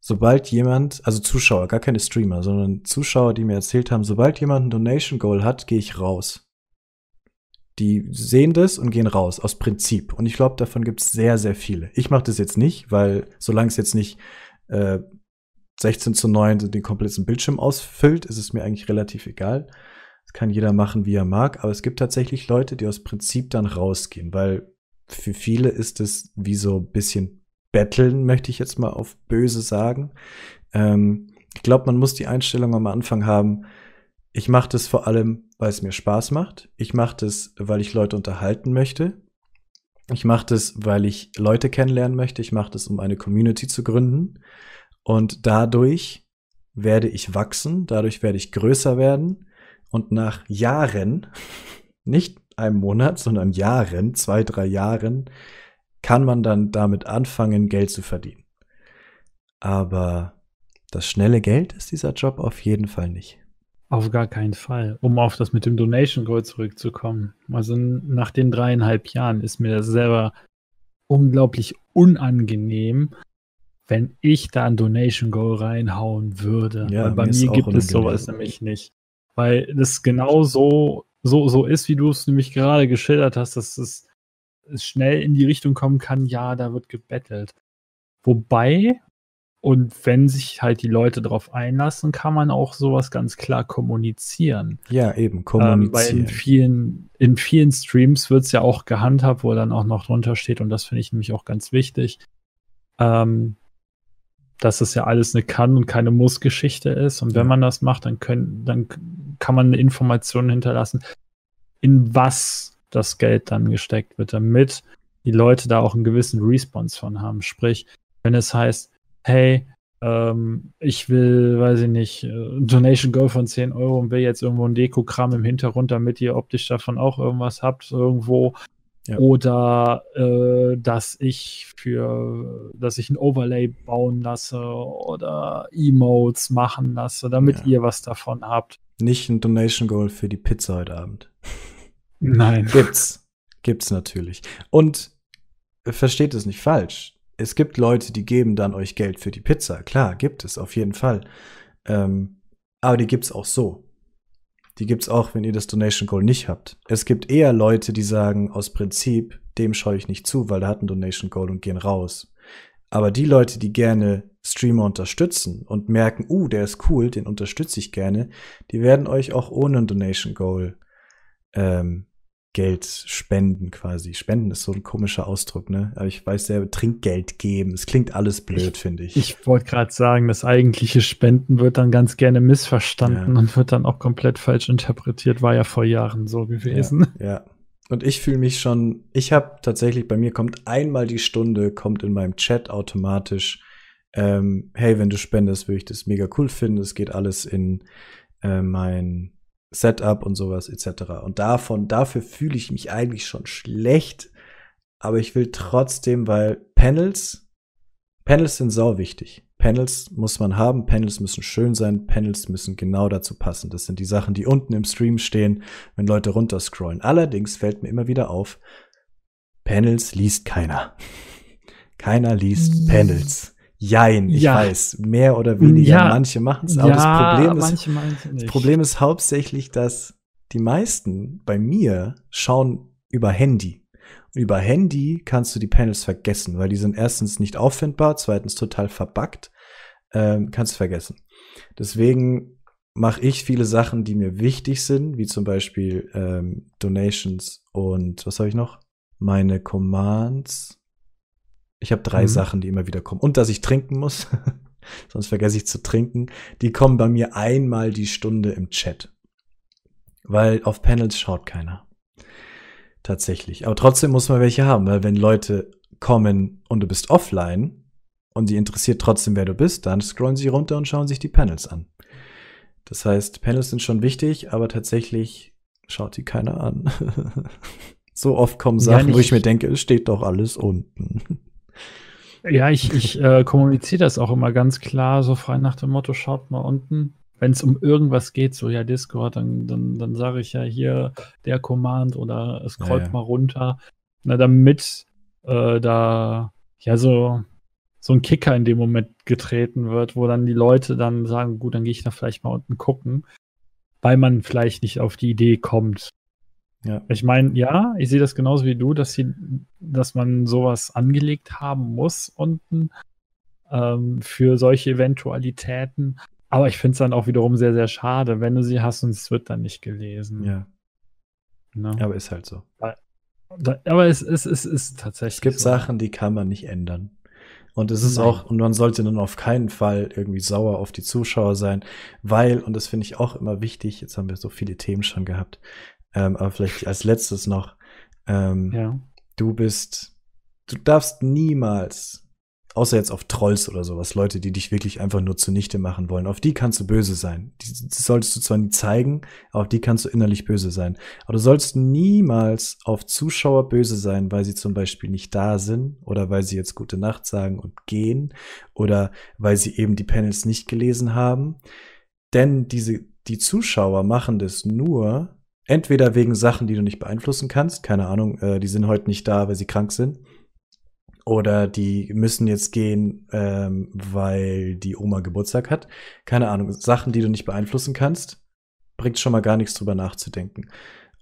sobald jemand, also Zuschauer, gar keine Streamer, sondern Zuschauer, die mir erzählt haben, sobald jemand ein Donation Goal hat, gehe ich raus. Die sehen das und gehen raus, aus Prinzip. Und ich glaube, davon gibt es sehr, sehr viele. Ich mache das jetzt nicht, weil solange es jetzt nicht äh, 16 zu 9 den kompletten Bildschirm ausfüllt, ist es mir eigentlich relativ egal. Das kann jeder machen, wie er mag. Aber es gibt tatsächlich Leute, die aus Prinzip dann rausgehen, weil für viele ist es wie so ein bisschen Betteln, möchte ich jetzt mal auf böse sagen. Ähm, ich glaube, man muss die Einstellung am Anfang haben, ich mache das vor allem, weil es mir Spaß macht. Ich mache das, weil ich Leute unterhalten möchte. Ich mache das, weil ich Leute kennenlernen möchte. Ich mache das, um eine Community zu gründen. Und dadurch werde ich wachsen, dadurch werde ich größer werden. Und nach Jahren, nicht einem Monat, sondern Jahren, zwei, drei Jahren, kann man dann damit anfangen, Geld zu verdienen. Aber das schnelle Geld ist dieser Job auf jeden Fall nicht. Auf gar keinen Fall. Um auf das mit dem Donation Goal zurückzukommen. Also nach den dreieinhalb Jahren ist mir das selber unglaublich unangenehm, wenn ich da ein Donation Goal reinhauen würde. Ja, Weil bei mir, mir gibt es sowas nämlich nicht. Weil das genau so, so, so ist, wie du es nämlich gerade geschildert hast, dass es schnell in die Richtung kommen kann, ja, da wird gebettelt. Wobei, und wenn sich halt die Leute darauf einlassen, kann man auch sowas ganz klar kommunizieren. Ja, eben, kommunizieren. Ähm, in vielen, in vielen Streams wird es ja auch gehandhabt, wo dann auch noch drunter steht, und das finde ich nämlich auch ganz wichtig. Ähm, dass es ja alles eine Kann- und keine Muss-Geschichte ist. Und wenn man das macht, dann, können, dann kann man eine Information hinterlassen, in was das Geld dann gesteckt wird, damit die Leute da auch einen gewissen Response von haben. Sprich, wenn es heißt, hey, ähm, ich will, weiß ich nicht, äh, Donation Goal von 10 Euro und will jetzt irgendwo ein Dekokram im Hintergrund, damit ihr optisch davon auch irgendwas habt, irgendwo. Ja. Oder äh, dass ich für, dass ich ein Overlay bauen lasse oder Emotes machen lasse, damit ja. ihr was davon habt. Nicht ein Donation Goal für die Pizza heute Abend. Nein. (laughs) Gibt's. Gibt's natürlich. Und versteht es nicht falsch. Es gibt Leute, die geben dann euch Geld für die Pizza. Klar, gibt es auf jeden Fall. Ähm, aber die gibt's auch so. Die gibt's auch, wenn ihr das Donation Goal nicht habt. Es gibt eher Leute, die sagen, aus Prinzip, dem schaue ich nicht zu, weil der hat ein Donation Goal und gehen raus. Aber die Leute, die gerne Streamer unterstützen und merken, uh, der ist cool, den unterstütze ich gerne, die werden euch auch ohne ein Donation Goal ähm, Geld spenden quasi. Spenden ist so ein komischer Ausdruck, ne? Aber ich weiß selber, Trinkgeld geben. Es klingt alles blöd, finde ich. Ich wollte gerade sagen, das eigentliche Spenden wird dann ganz gerne missverstanden ja. und wird dann auch komplett falsch interpretiert. War ja vor Jahren so gewesen. Ja. ja. Und ich fühle mich schon, ich habe tatsächlich, bei mir kommt einmal die Stunde, kommt in meinem Chat automatisch, ähm, hey, wenn du spendest, würde ich das mega cool finden. Es geht alles in äh, mein Setup und sowas etc. Und davon, dafür fühle ich mich eigentlich schon schlecht, aber ich will trotzdem, weil Panels, Panels sind sau wichtig. Panels muss man haben, Panels müssen schön sein, Panels müssen genau dazu passen. Das sind die Sachen, die unten im Stream stehen, wenn Leute runterscrollen. Allerdings fällt mir immer wieder auf, Panels liest keiner. (laughs) Keiner liest Panels. Jein, ich ja. weiß, mehr oder weniger, ja. manche machen es, aber ja, das, Problem ist, das Problem ist hauptsächlich, dass die meisten bei mir schauen über Handy. Und über Handy kannst du die Panels vergessen, weil die sind erstens nicht auffindbar, zweitens total verbuggt, ähm, kannst du vergessen. Deswegen mache ich viele Sachen, die mir wichtig sind, wie zum Beispiel ähm, Donations und was habe ich noch? Meine Commands ich habe drei mhm. Sachen, die immer wieder kommen. Und dass ich trinken muss, (laughs) sonst vergesse ich zu trinken. Die kommen bei mir einmal die Stunde im Chat. Weil auf Panels schaut keiner. Tatsächlich. Aber trotzdem muss man welche haben, weil wenn Leute kommen und du bist offline und die interessiert trotzdem, wer du bist, dann scrollen sie runter und schauen sich die Panels an. Das heißt, Panels sind schon wichtig, aber tatsächlich schaut die keiner an. (laughs) so oft kommen Sachen, ja, wo ich mir denke, es steht doch alles unten. Ja, ich, ich äh, kommuniziere das auch immer ganz klar, so frei nach dem Motto, schaut mal unten. Wenn es um irgendwas geht, so ja, Discord, dann, dann, dann sage ich ja hier der Command oder es scrollt ja, ja. mal runter, na, damit äh, da ja so, so ein Kicker in dem Moment getreten wird, wo dann die Leute dann sagen, gut, dann gehe ich da vielleicht mal unten gucken, weil man vielleicht nicht auf die Idee kommt, ja. Ich meine, ja, ich sehe das genauso wie du, dass, sie, dass man sowas angelegt haben muss unten ähm, für solche Eventualitäten. Aber ich finde es dann auch wiederum sehr, sehr schade, wenn du sie hast und es wird dann nicht gelesen. Ja. Ne? Aber ist halt so. Aber es, es, es ist tatsächlich. Es gibt so. Sachen, die kann man nicht ändern. Und es ist Nein. auch, und man sollte dann auf keinen Fall irgendwie sauer auf die Zuschauer sein, weil, und das finde ich auch immer wichtig, jetzt haben wir so viele Themen schon gehabt, ähm, aber vielleicht als letztes noch. Ähm, ja. Du bist, du darfst niemals, außer jetzt auf Trolls oder sowas, Leute, die dich wirklich einfach nur zunichte machen wollen, auf die kannst du böse sein. Die, die solltest du zwar nie zeigen, aber auf die kannst du innerlich böse sein. Aber du sollst niemals auf Zuschauer böse sein, weil sie zum Beispiel nicht da sind oder weil sie jetzt gute Nacht sagen und gehen oder weil sie eben die Panels nicht gelesen haben. Denn diese, die Zuschauer machen das nur, Entweder wegen Sachen, die du nicht beeinflussen kannst, keine Ahnung, äh, die sind heute nicht da, weil sie krank sind. Oder die müssen jetzt gehen, ähm, weil die Oma Geburtstag hat. Keine Ahnung, Sachen, die du nicht beeinflussen kannst, bringt schon mal gar nichts drüber nachzudenken.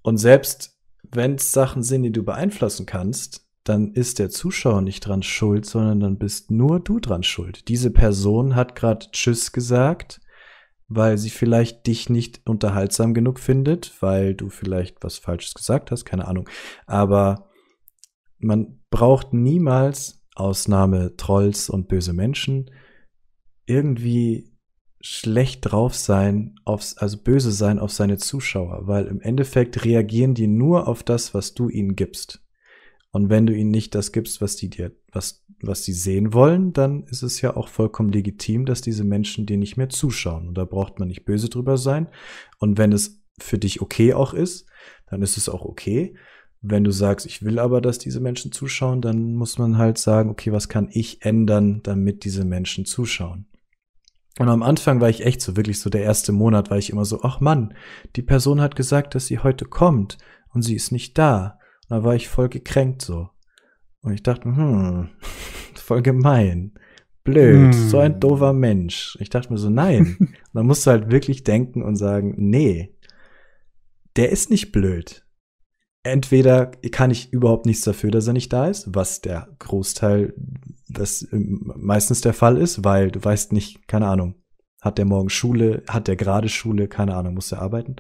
Und selbst wenn es Sachen sind, die du beeinflussen kannst, dann ist der Zuschauer nicht dran schuld, sondern dann bist nur du dran schuld. Diese Person hat gerade Tschüss gesagt weil sie vielleicht dich nicht unterhaltsam genug findet, weil du vielleicht was Falsches gesagt hast, keine Ahnung. Aber man braucht niemals, Ausnahme Trolls und böse Menschen, irgendwie schlecht drauf sein, aufs, also böse sein auf seine Zuschauer, weil im Endeffekt reagieren die nur auf das, was du ihnen gibst. Und wenn du ihnen nicht das gibst, was die dir, was, was sie sehen wollen, dann ist es ja auch vollkommen legitim, dass diese Menschen dir nicht mehr zuschauen. Und da braucht man nicht böse drüber sein. Und wenn es für dich okay auch ist, dann ist es auch okay. Wenn du sagst, ich will aber, dass diese Menschen zuschauen, dann muss man halt sagen, okay, was kann ich ändern, damit diese Menschen zuschauen? Und am Anfang war ich echt so, wirklich so der erste Monat war ich immer so, ach Mann, die Person hat gesagt, dass sie heute kommt und sie ist nicht da. Und da war ich voll gekränkt so. Und ich dachte, hm, (laughs) voll gemein. Blöd, hm. so ein doofer Mensch. Ich dachte mir so, nein. (laughs) und dann musst du halt wirklich denken und sagen, nee, der ist nicht blöd. Entweder kann ich überhaupt nichts dafür, dass er nicht da ist, was der Großteil, das meistens der Fall ist, weil du weißt nicht, keine Ahnung, hat der morgen Schule, hat der gerade Schule, keine Ahnung, muss er arbeiten.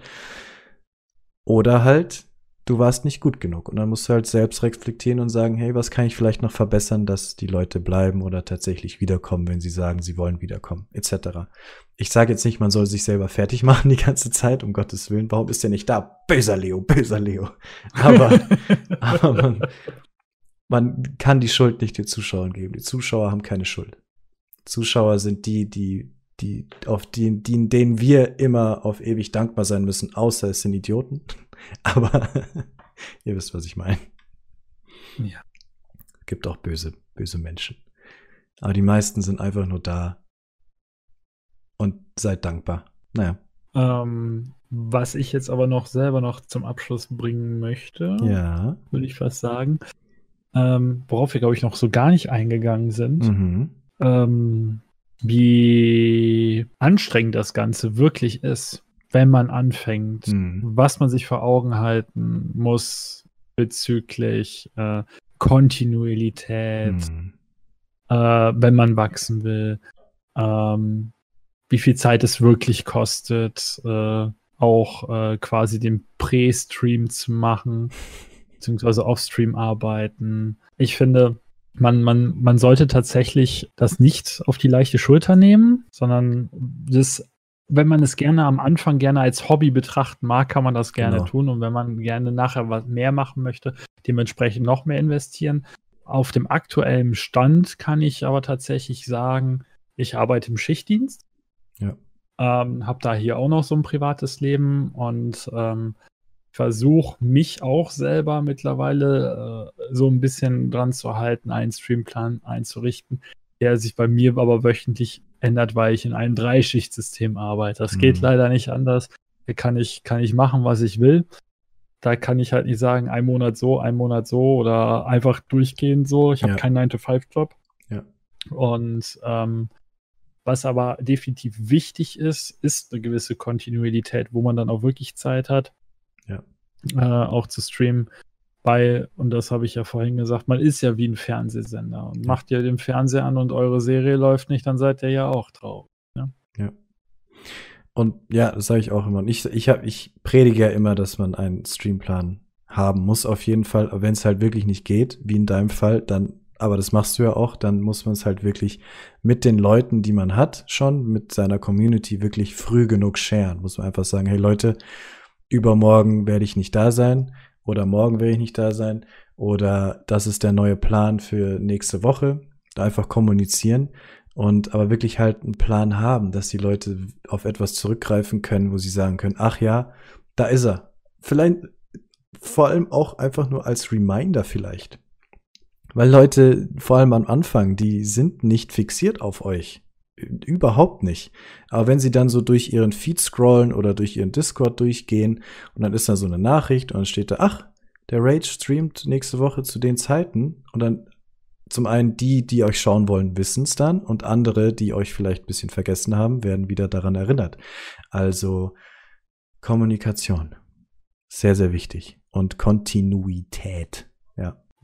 Oder halt, du warst nicht gut genug. Und dann musst du halt selbst reflektieren und sagen, hey, was kann ich vielleicht noch verbessern, dass die Leute bleiben oder tatsächlich wiederkommen, wenn sie sagen, sie wollen wiederkommen, etc. Ich sage jetzt nicht, man soll sich selber fertig (laughs) machen die ganze Zeit, um Gottes Willen. Warum ist der nicht da? Böser Leo, böser Leo. (laughs) Aber, aber man, man kann die Schuld nicht den Zuschauern geben. Die Zuschauer haben keine Schuld. Zuschauer sind die, die die, auf die, die, denen wir immer auf ewig dankbar sein müssen, außer es sind Idioten. (laughs) Aber (laughs) ihr wisst, was ich meine. Ja. Gibt auch böse, böse Menschen. Aber die meisten sind einfach nur da und seid dankbar. Naja. Ähm, was ich jetzt aber noch selber noch zum Abschluss bringen möchte, ja. würde ich fast sagen, ähm, worauf wir, glaube ich, noch so gar nicht eingegangen sind, mhm. ähm, wie anstrengend das Ganze wirklich ist, wenn man anfängt, mhm. was man sich vor Augen halten muss bezüglich äh, Kontinuität, mhm. äh, wenn man wachsen will, ähm, wie viel Zeit es wirklich kostet, äh, auch äh, quasi den Pre-Stream zu machen, (laughs) beziehungsweise off-Stream arbeiten. Ich finde, man, man, man sollte tatsächlich das nicht auf die leichte Schulter nehmen, sondern das, wenn man es gerne am Anfang gerne als Hobby betrachten mag, kann man das gerne genau. tun. Und wenn man gerne nachher was mehr machen möchte, dementsprechend noch mehr investieren. Auf dem aktuellen Stand kann ich aber tatsächlich sagen, ich arbeite im Schichtdienst. Ja. Ähm, habe da hier auch noch so ein privates Leben und ähm, versuche mich auch selber mittlerweile äh, so ein bisschen dran zu halten, einen Streamplan einzurichten, der sich bei mir aber wöchentlich ändert, weil ich in einem Dreischichtsystem arbeite. Das mhm. geht leider nicht anders. Da kann ich, kann ich machen, was ich will. Da kann ich halt nicht sagen, ein Monat so, ein Monat so oder einfach durchgehend so. Ich habe ja. keinen 9-to-5-Job. Ja. Und ähm, was aber definitiv wichtig ist, ist eine gewisse Kontinuität, wo man dann auch wirklich Zeit hat, ja. Äh, auch zu streamen. Weil, und das habe ich ja vorhin gesagt, man ist ja wie ein Fernsehsender und ja. macht ihr den Fernseher an und eure Serie läuft nicht, dann seid ihr ja auch traurig. Ja. ja. Und ja, das sage ich auch immer. Und ich, ich, hab, ich predige ja immer, dass man einen Streamplan haben muss, auf jeden Fall. Wenn es halt wirklich nicht geht, wie in deinem Fall, dann, aber das machst du ja auch, dann muss man es halt wirklich mit den Leuten, die man hat, schon mit seiner Community wirklich früh genug sharen. Muss man einfach sagen, hey Leute, übermorgen werde ich nicht da sein oder morgen werde ich nicht da sein oder das ist der neue Plan für nächste Woche. Da einfach kommunizieren und aber wirklich halt einen Plan haben, dass die Leute auf etwas zurückgreifen können, wo sie sagen können, ach ja, da ist er. Vielleicht vor allem auch einfach nur als Reminder vielleicht. Weil Leute, vor allem am Anfang, die sind nicht fixiert auf euch. Überhaupt nicht. Aber wenn sie dann so durch ihren Feed scrollen oder durch ihren Discord durchgehen und dann ist da so eine Nachricht und dann steht da, ach, der Rage streamt nächste Woche zu den Zeiten und dann zum einen die, die euch schauen wollen, wissen es dann und andere, die euch vielleicht ein bisschen vergessen haben, werden wieder daran erinnert. Also Kommunikation. Sehr, sehr wichtig. Und Kontinuität.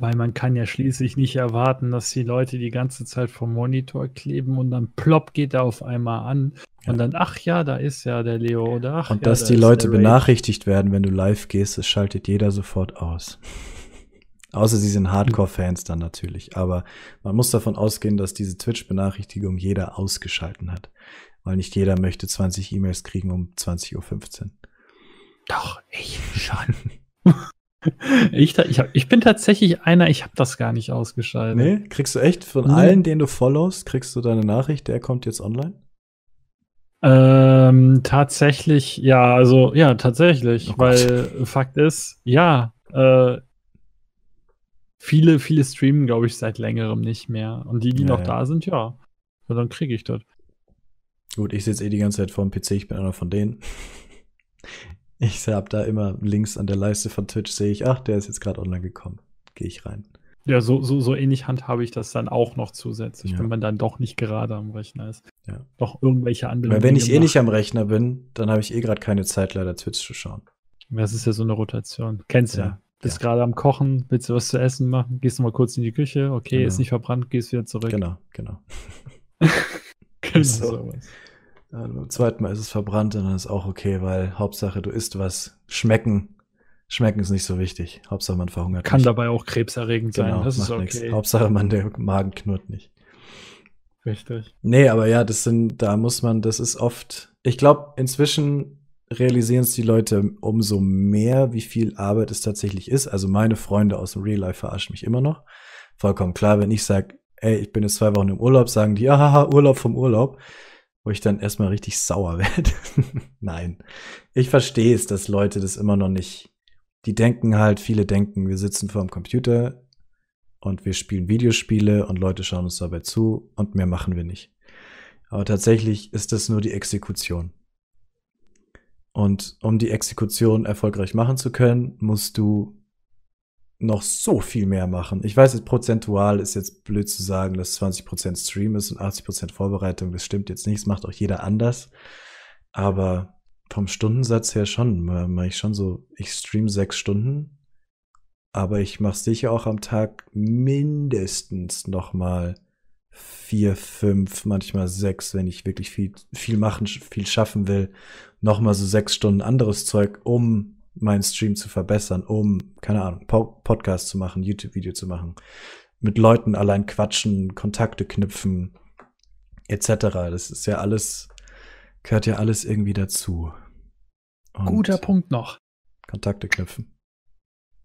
Weil man kann ja schließlich nicht erwarten, dass die Leute die ganze Zeit vom Monitor kleben und dann plopp geht er auf einmal an. Ja. Und dann, ach ja, da ist ja der Leo oder ach. Und ja, dass da die Leute benachrichtigt werden, wenn du live gehst, das schaltet jeder sofort aus. (laughs) Außer sie sind Hardcore-Fans dann natürlich. Aber man muss davon ausgehen, dass diese Twitch-Benachrichtigung jeder ausgeschalten hat. Weil nicht jeder möchte 20 E-Mails kriegen um 20.15 Uhr. Doch, ich schon. (laughs) ich, ich, hab, ich bin tatsächlich einer, ich habe das gar nicht ausgeschaltet. Nee, kriegst du echt von nee. allen, den du followst, kriegst du deine Nachricht, der kommt jetzt online? Ähm, tatsächlich, ja, also, ja, tatsächlich, oh weil Fakt ist, ja, äh, viele, viele streamen, glaube ich, seit längerem nicht mehr. Und die, die ja, noch ja. da sind, ja, ja dann kriege ich das. Gut, ich sitze eh die ganze Zeit vor dem PC, ich bin einer von denen. Ich habe da immer links an der Leiste von Twitch sehe ich, ach, der ist jetzt gerade online gekommen. Gehe ich rein. Ja, so, so, so ähnlich handhabe ich das dann auch noch zusätzlich, ja. wenn man dann doch nicht gerade am Rechner ist. Ja. Doch irgendwelche anderen. Weil wenn ich eh nicht am Rechner bin, dann habe ich eh gerade keine Zeit, leider Twitch zu schauen. Das ist ja so eine Rotation. Kennst ja. ja. Bist ja. gerade am Kochen, willst du was zu essen machen, gehst du mal kurz in die Küche, okay, genau. ist nicht verbrannt, gehst wieder zurück. Genau, genau. (laughs) genau so. sowas. Ja, beim zweiten Mal ist es verbrannt und dann ist auch okay, weil Hauptsache du isst was. Schmecken. Schmecken ist nicht so wichtig. Hauptsache man verhungert Kann nicht. dabei auch krebserregend sein. Genau, das ist okay. Nix. Hauptsache man, der Magen knurrt nicht. Richtig. Nee, aber ja, das sind, da muss man, das ist oft, ich glaube, inzwischen realisieren es die Leute umso mehr, wie viel Arbeit es tatsächlich ist. Also meine Freunde aus dem Real Life verarschen mich immer noch. Vollkommen klar, wenn ich sage, ey, ich bin jetzt zwei Wochen im Urlaub, sagen die, ja, Urlaub vom Urlaub wo ich dann erstmal richtig sauer (laughs) werde. Nein. Ich verstehe es, dass Leute das immer noch nicht. Die denken halt, viele denken, wir sitzen vor dem Computer und wir spielen Videospiele und Leute schauen uns dabei zu und mehr machen wir nicht. Aber tatsächlich ist das nur die Exekution. Und um die Exekution erfolgreich machen zu können, musst du noch so viel mehr machen. Ich weiß, jetzt prozentual ist jetzt blöd zu sagen, dass 20% Stream ist und 80% Vorbereitung. Das stimmt jetzt nicht. Das macht auch jeder anders. Aber vom Stundensatz her schon, mache ich schon so, ich stream sechs Stunden, aber ich mache sicher auch am Tag mindestens noch mal vier, fünf, manchmal sechs, wenn ich wirklich viel, viel machen, viel schaffen will, noch mal so sechs Stunden anderes Zeug, um meinen Stream zu verbessern, um, keine Ahnung, po Podcast zu machen, YouTube-Video zu machen, mit Leuten allein quatschen, Kontakte knüpfen, etc. Das ist ja alles, gehört ja alles irgendwie dazu. Und Guter Punkt noch. Kontakte knüpfen.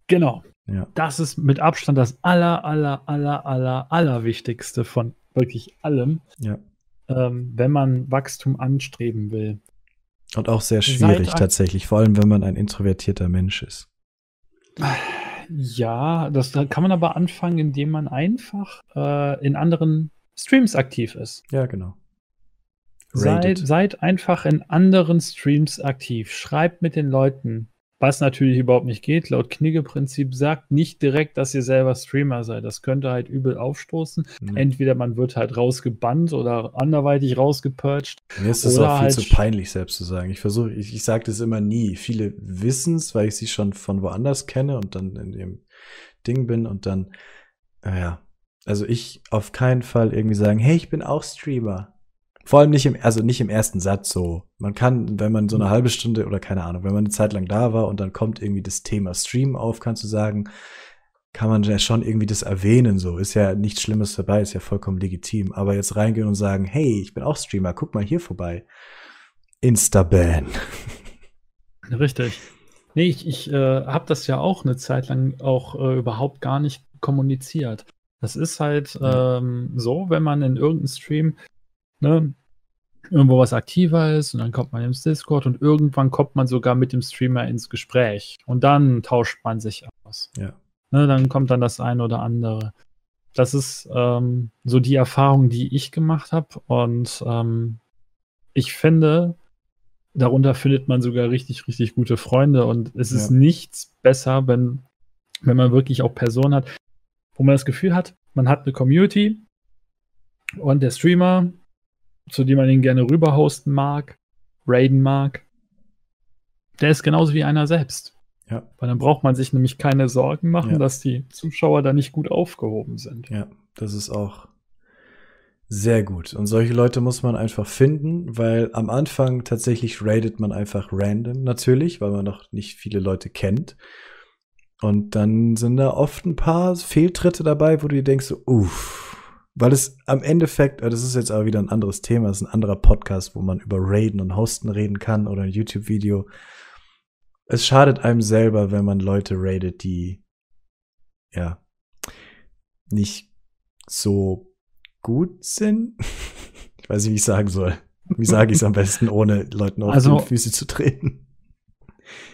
Genau. Ja. Das ist mit Abstand das aller, aller, aller, aller, aller Wichtigste von wirklich allem. Ja. Ähm, wenn man Wachstum anstreben will. Und auch sehr schwierig tatsächlich, vor allem wenn man ein introvertierter Mensch ist. Ja, das kann man aber anfangen, indem man einfach äh, in anderen Streams aktiv ist. Ja, genau. Seid, seid, einfach in anderen Streams aktiv. Schreibt mit den Leuten. Was natürlich überhaupt nicht geht, laut Knigge-Prinzip sagt nicht direkt, dass ihr selber Streamer seid. Das könnte halt übel aufstoßen. Mhm. Entweder man wird halt rausgebannt oder anderweitig rausgepurcht. Mir ist es auch viel halt zu peinlich, selbst zu sagen. Ich versuche, ich, ich sage das immer nie. Viele wissen es, weil ich sie schon von woanders kenne und dann in dem Ding bin und dann, naja. Also ich auf keinen Fall irgendwie sagen, hey, ich bin auch Streamer. Vor allem nicht im, also nicht im ersten Satz so. Man kann, wenn man so eine mhm. halbe Stunde oder keine Ahnung, wenn man eine Zeit lang da war und dann kommt irgendwie das Thema Stream auf, kannst du sagen, kann man ja schon irgendwie das erwähnen, so. Ist ja nichts Schlimmes dabei, ist ja vollkommen legitim. Aber jetzt reingehen und sagen, hey, ich bin auch Streamer, guck mal hier vorbei. Instaban. (laughs) Richtig. Nee, ich, ich äh, habe das ja auch eine Zeit lang auch äh, überhaupt gar nicht kommuniziert. Das ist halt ähm, so, wenn man in irgendeinem Stream ne, irgendwo was aktiver ist und dann kommt man ins Discord und irgendwann kommt man sogar mit dem Streamer ins Gespräch und dann tauscht man sich aus. Ja. Ne, dann kommt dann das eine oder andere. Das ist ähm, so die Erfahrung, die ich gemacht habe und ähm, ich finde, darunter findet man sogar richtig, richtig gute Freunde und es ja. ist nichts besser, wenn, wenn man wirklich auch Personen hat, wo man das Gefühl hat, man hat eine Community und der Streamer zu dem man ihn gerne rüber hosten mag, raiden mag, der ist genauso wie einer selbst. Ja. Weil dann braucht man sich nämlich keine Sorgen machen, ja. dass die Zuschauer da nicht gut aufgehoben sind. Ja, das ist auch sehr gut. Und solche Leute muss man einfach finden, weil am Anfang tatsächlich raidet man einfach random, natürlich, weil man noch nicht viele Leute kennt. Und dann sind da oft ein paar Fehltritte dabei, wo du dir denkst, uff, weil es am Endeffekt, das ist jetzt aber wieder ein anderes Thema, das ist ein anderer Podcast, wo man über Raiden und Hosten reden kann oder ein YouTube-Video. Es schadet einem selber, wenn man Leute raidet, die ja nicht so gut sind. (laughs) Ich weiß nicht, wie ich sagen soll. Wie sage ich es am besten, (laughs) ohne Leuten auf also, die Füße zu treten?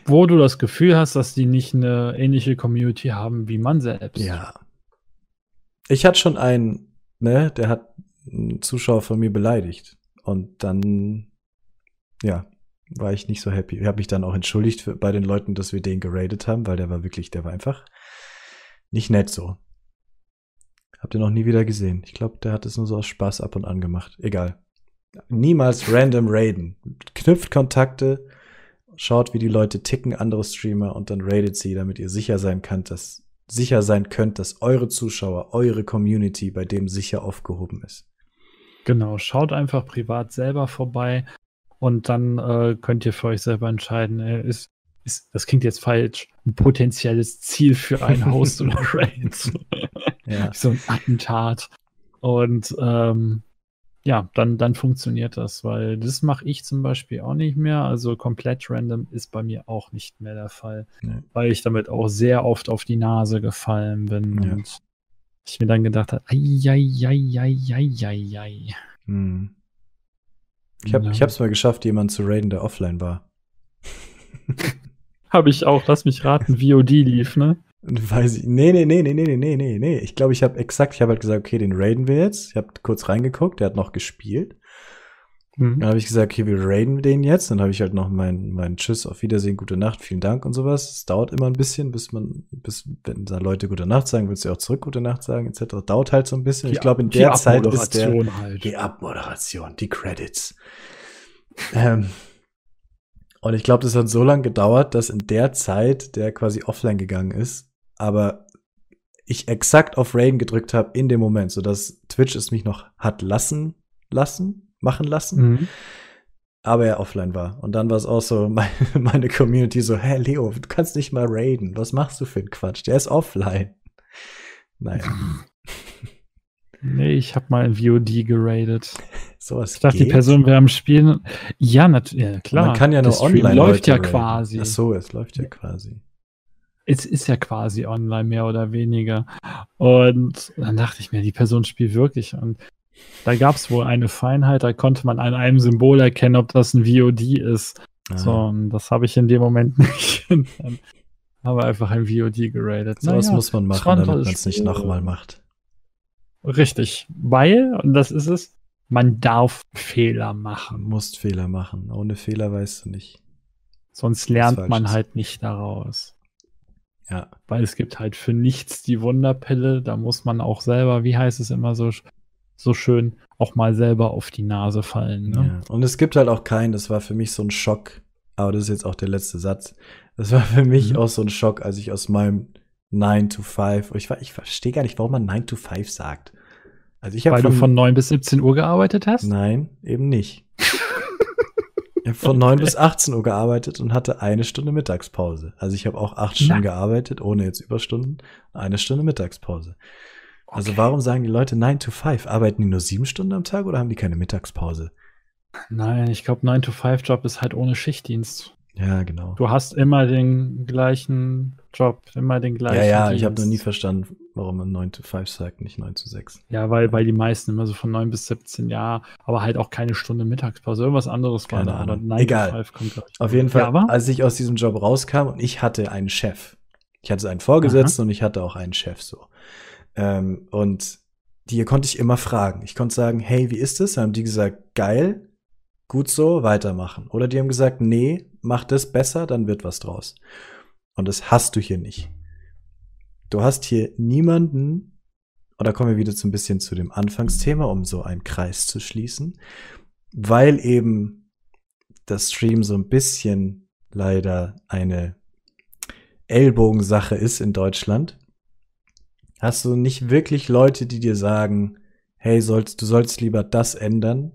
Wo du das Gefühl hast, dass die nicht eine ähnliche Community haben wie man selbst. Ja. Ich hatte schon einen, ne, der hat einen Zuschauer von mir beleidigt. Und dann, ja, war ich nicht so happy. Ich habe mich dann auch entschuldigt für, bei den Leuten, dass wir den geradet haben, weil der war wirklich, der war einfach nicht nett so. Habt ihr noch nie wieder gesehen. Ich glaube, der hat es nur so aus Spaß ab und an gemacht. Egal. Niemals random raiden. Knüpft Kontakte, schaut, wie die Leute ticken, andere Streamer, und dann raidet sie, damit ihr sicher sein könnt, dass sicher sein könnt, dass eure Zuschauer, eure Community bei dem sicher aufgehoben ist. Genau, schaut einfach privat selber vorbei und dann äh, könnt ihr für euch selber entscheiden, äh, ist, ist, das klingt jetzt falsch, ein potenzielles Ziel für ein (laughs) Host oder Raid. ja. So ein Attentat. Und ähm, ja, dann, dann funktioniert das, weil das mache ich zum Beispiel auch nicht mehr. Also komplett random ist bei mir auch nicht mehr der Fall, nee. weil ich damit auch sehr oft auf die Nase gefallen bin ja. und ich mir dann gedacht habe, ai, hm. Ich habe es mal geschafft, jemanden zu raiden, der offline war. (laughs) habe ich auch, lass mich raten, VOD lief, ne? Weiß ich. Nee, nee, nee, nee, nee, nee, nee, nee. Ich glaube, ich habe exakt, ich habe halt gesagt, okay, den raiden wir jetzt. Ich habe kurz reingeguckt, der hat noch gespielt. Mhm. Dann habe ich gesagt, okay, wir raiden den jetzt. Dann habe ich halt noch mein, mein Tschüss, auf Wiedersehen, gute Nacht, vielen Dank und sowas. Es dauert immer ein bisschen, bis man, bis, wenn da Leute gute Nacht sagen, willst du auch zurück gute Nacht sagen, etc. Dauert halt so ein bisschen. Die, ich glaube, in der Zeit ist der, halt. die Abmoderation, die Credits. ähm, und ich glaube, das hat so lange gedauert, dass in der Zeit der quasi offline gegangen ist aber ich exakt auf Rain gedrückt habe in dem Moment, sodass Twitch es mich noch hat lassen, lassen, machen lassen. Mhm. Aber er offline war. Und dann war es auch so, (laughs) meine, meine Community so, hä, Leo, du kannst nicht mal raiden. Was machst du für einen Quatsch? Der ist offline. Naja. (laughs) Nee, ich habe mal in VOD geradet. (laughs) Sowas ich dachte, geht? die Person wäre am Spielen. Ja, ja, klar. Man kann ja nur online. läuft ja raiden. quasi. Ach so, es läuft ja quasi es ist ja quasi online mehr oder weniger. Und dann dachte ich mir, die Person spielt wirklich. Und da gab es wohl eine Feinheit, da konnte man an einem Symbol erkennen, ob das ein VOD ist. Ah. So, und das habe ich in dem Moment (laughs) nicht. Habe einfach ein VOD geradet. So was naja, muss man machen, damit man es nicht nochmal macht. Richtig, weil, und das ist es, man darf Fehler machen. Du musst Fehler machen. Ohne Fehler weißt du nicht. Sonst lernt man halt nicht daraus. Ja. Weil es gibt halt für nichts die Wunderpille. Da muss man auch selber, wie heißt es immer so, so schön, auch mal selber auf die Nase fallen. Ne? Ja. Und es gibt halt auch keinen, das war für mich so ein Schock. Aber das ist jetzt auch der letzte Satz. Das war für mich mhm. auch so ein Schock, als ich aus meinem 9 to 5, ich, ich verstehe gar nicht, warum man 9 to 5 sagt. Also ich Weil von, du von 9 bis 17 Uhr gearbeitet hast? Nein, eben nicht. (laughs) Ich habe von 9 bis 18 Uhr gearbeitet und hatte eine Stunde Mittagspause. Also ich habe auch acht Stunden Na. gearbeitet, ohne jetzt Überstunden, eine Stunde Mittagspause. Also okay. warum sagen die Leute 9 to 5? Arbeiten die nur sieben Stunden am Tag oder haben die keine Mittagspause? Nein, ich glaube 9 to 5 Job ist halt ohne Schichtdienst. Ja, genau. Du hast immer den gleichen Job, immer den gleichen. Ja, ja, Dienst. ich habe noch nie verstanden, warum man 9 to 5 sagt, nicht 9 to 6. Ja, weil, weil die meisten immer so von 9 bis 17, ja, aber halt auch keine Stunde Mittagspause, irgendwas anderes keine war da, aber 9 Egal. to 5 kommt. Auf jeden Fall, ja, als ich aus diesem Job rauskam und ich hatte einen Chef. Ich hatte einen Vorgesetzten Aha. und ich hatte auch einen Chef so. Ähm, und die konnte ich immer fragen. Ich konnte sagen, hey, wie ist es? Dann haben die gesagt, geil, gut so, weitermachen. Oder die haben gesagt, nee, mach das besser, dann wird was draus. Und das hast du hier nicht. Du hast hier niemanden, und da kommen wir wieder so ein bisschen zu dem Anfangsthema, um so einen Kreis zu schließen, weil eben das Stream so ein bisschen leider eine Ellbogensache ist in Deutschland, hast du nicht wirklich Leute, die dir sagen, hey, sollst, du sollst lieber das ändern,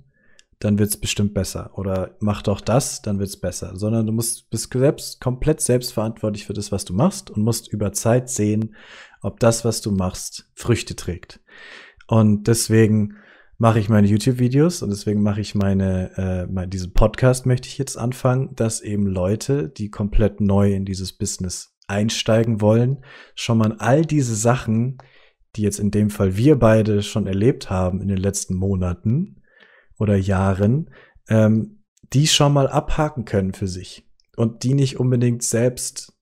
dann wird's bestimmt besser. Oder mach doch das, dann wird's besser. Sondern du musst, bist selbst, komplett selbstverantwortlich für das, was du machst und musst über Zeit sehen, ob das, was du machst, Früchte trägt. Und deswegen mache ich meine YouTube-Videos und deswegen mache ich meine, äh, diesen Podcast möchte ich jetzt anfangen, dass eben Leute, die komplett neu in dieses Business einsteigen wollen, schon mal all diese Sachen, die jetzt in dem Fall wir beide schon erlebt haben in den letzten Monaten oder Jahren, ähm, die schon mal abhaken können für sich und die nicht unbedingt selbst,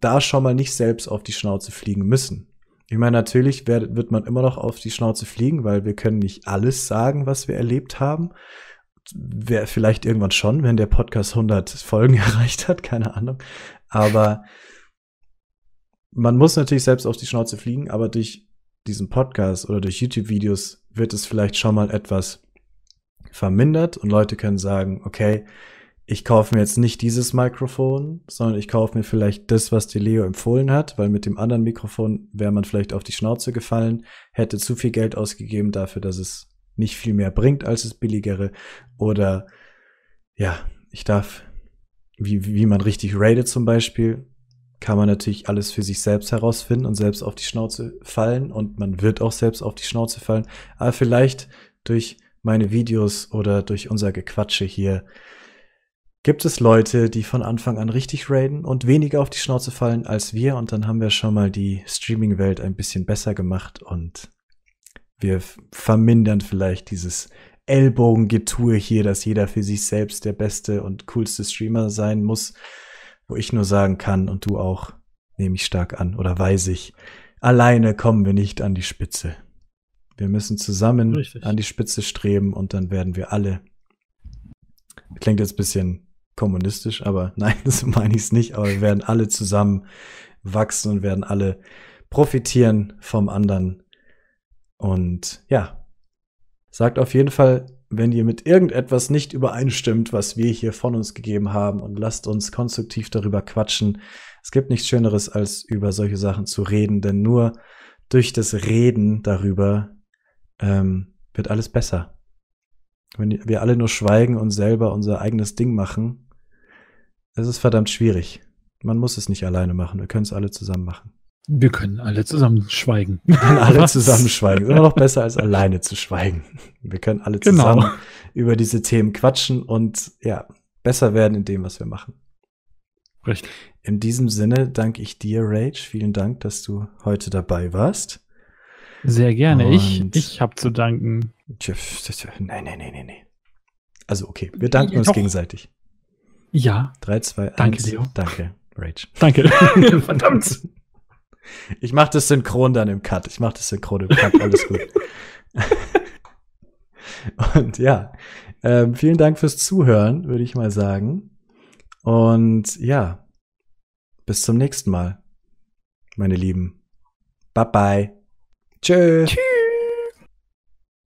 da schon mal nicht selbst auf die Schnauze fliegen müssen. Ich meine, natürlich wird, wird man immer noch auf die Schnauze fliegen, weil wir können nicht alles sagen, was wir erlebt haben. Wäre vielleicht irgendwann schon, wenn der Podcast 100 Folgen (laughs) erreicht hat, keine Ahnung. Aber man muss natürlich selbst auf die Schnauze fliegen, aber durch diesen Podcast oder durch YouTube-Videos wird es vielleicht schon mal etwas vermindert und Leute können sagen, okay, ich kaufe mir jetzt nicht dieses Mikrofon, sondern ich kaufe mir vielleicht das, was die Leo empfohlen hat, weil mit dem anderen Mikrofon wäre man vielleicht auf die Schnauze gefallen, hätte zu viel Geld ausgegeben dafür, dass es nicht viel mehr bringt als das billigere. Oder ja, ich darf, wie, wie man richtig rated zum Beispiel, kann man natürlich alles für sich selbst herausfinden und selbst auf die Schnauze fallen und man wird auch selbst auf die Schnauze fallen. Aber vielleicht durch meine Videos oder durch unser Gequatsche hier gibt es Leute, die von Anfang an richtig raiden und weniger auf die Schnauze fallen als wir. Und dann haben wir schon mal die Streaming-Welt ein bisschen besser gemacht und wir vermindern vielleicht dieses Ellbogengetue hier, dass jeder für sich selbst der beste und coolste Streamer sein muss, wo ich nur sagen kann und du auch, nehme ich stark an oder weiß ich, alleine kommen wir nicht an die Spitze. Wir müssen zusammen Richtig. an die Spitze streben und dann werden wir alle. Klingt jetzt bisschen kommunistisch, aber (laughs) nein, so meine ich es nicht. Aber wir werden alle zusammen wachsen und werden alle profitieren vom anderen. Und ja, sagt auf jeden Fall, wenn ihr mit irgendetwas nicht übereinstimmt, was wir hier von uns gegeben haben und lasst uns konstruktiv darüber quatschen. Es gibt nichts Schöneres, als über solche Sachen zu reden, denn nur durch das Reden darüber ähm, wird alles besser. Wenn wir alle nur schweigen und selber unser eigenes Ding machen, es ist verdammt schwierig. Man muss es nicht alleine machen. Wir können es alle zusammen machen. Wir können alle zusammen schweigen. Wir können (laughs) alle zusammen schweigen. Ist immer noch besser als alleine zu schweigen. Wir können alle genau. zusammen genau. über diese Themen quatschen und ja, besser werden in dem, was wir machen. Richtig. In diesem Sinne danke ich dir, Rage. Vielen Dank, dass du heute dabei warst. Sehr gerne. Und ich, ich habe zu danken. Nein, nein, nein, nein, nein. Also okay, wir danken uns doch. gegenseitig. Ja. 3, 2, 1. Danke, Leo. Danke, Rage. Danke. (laughs) Verdammt. Ich mach das synchron dann im Cut. Ich mach das synchron im Cut. Alles gut. (laughs) Und ja, ähm, vielen Dank fürs Zuhören, würde ich mal sagen. Und ja, bis zum nächsten Mal, meine Lieben. Bye bye. Tschö. Tschüss.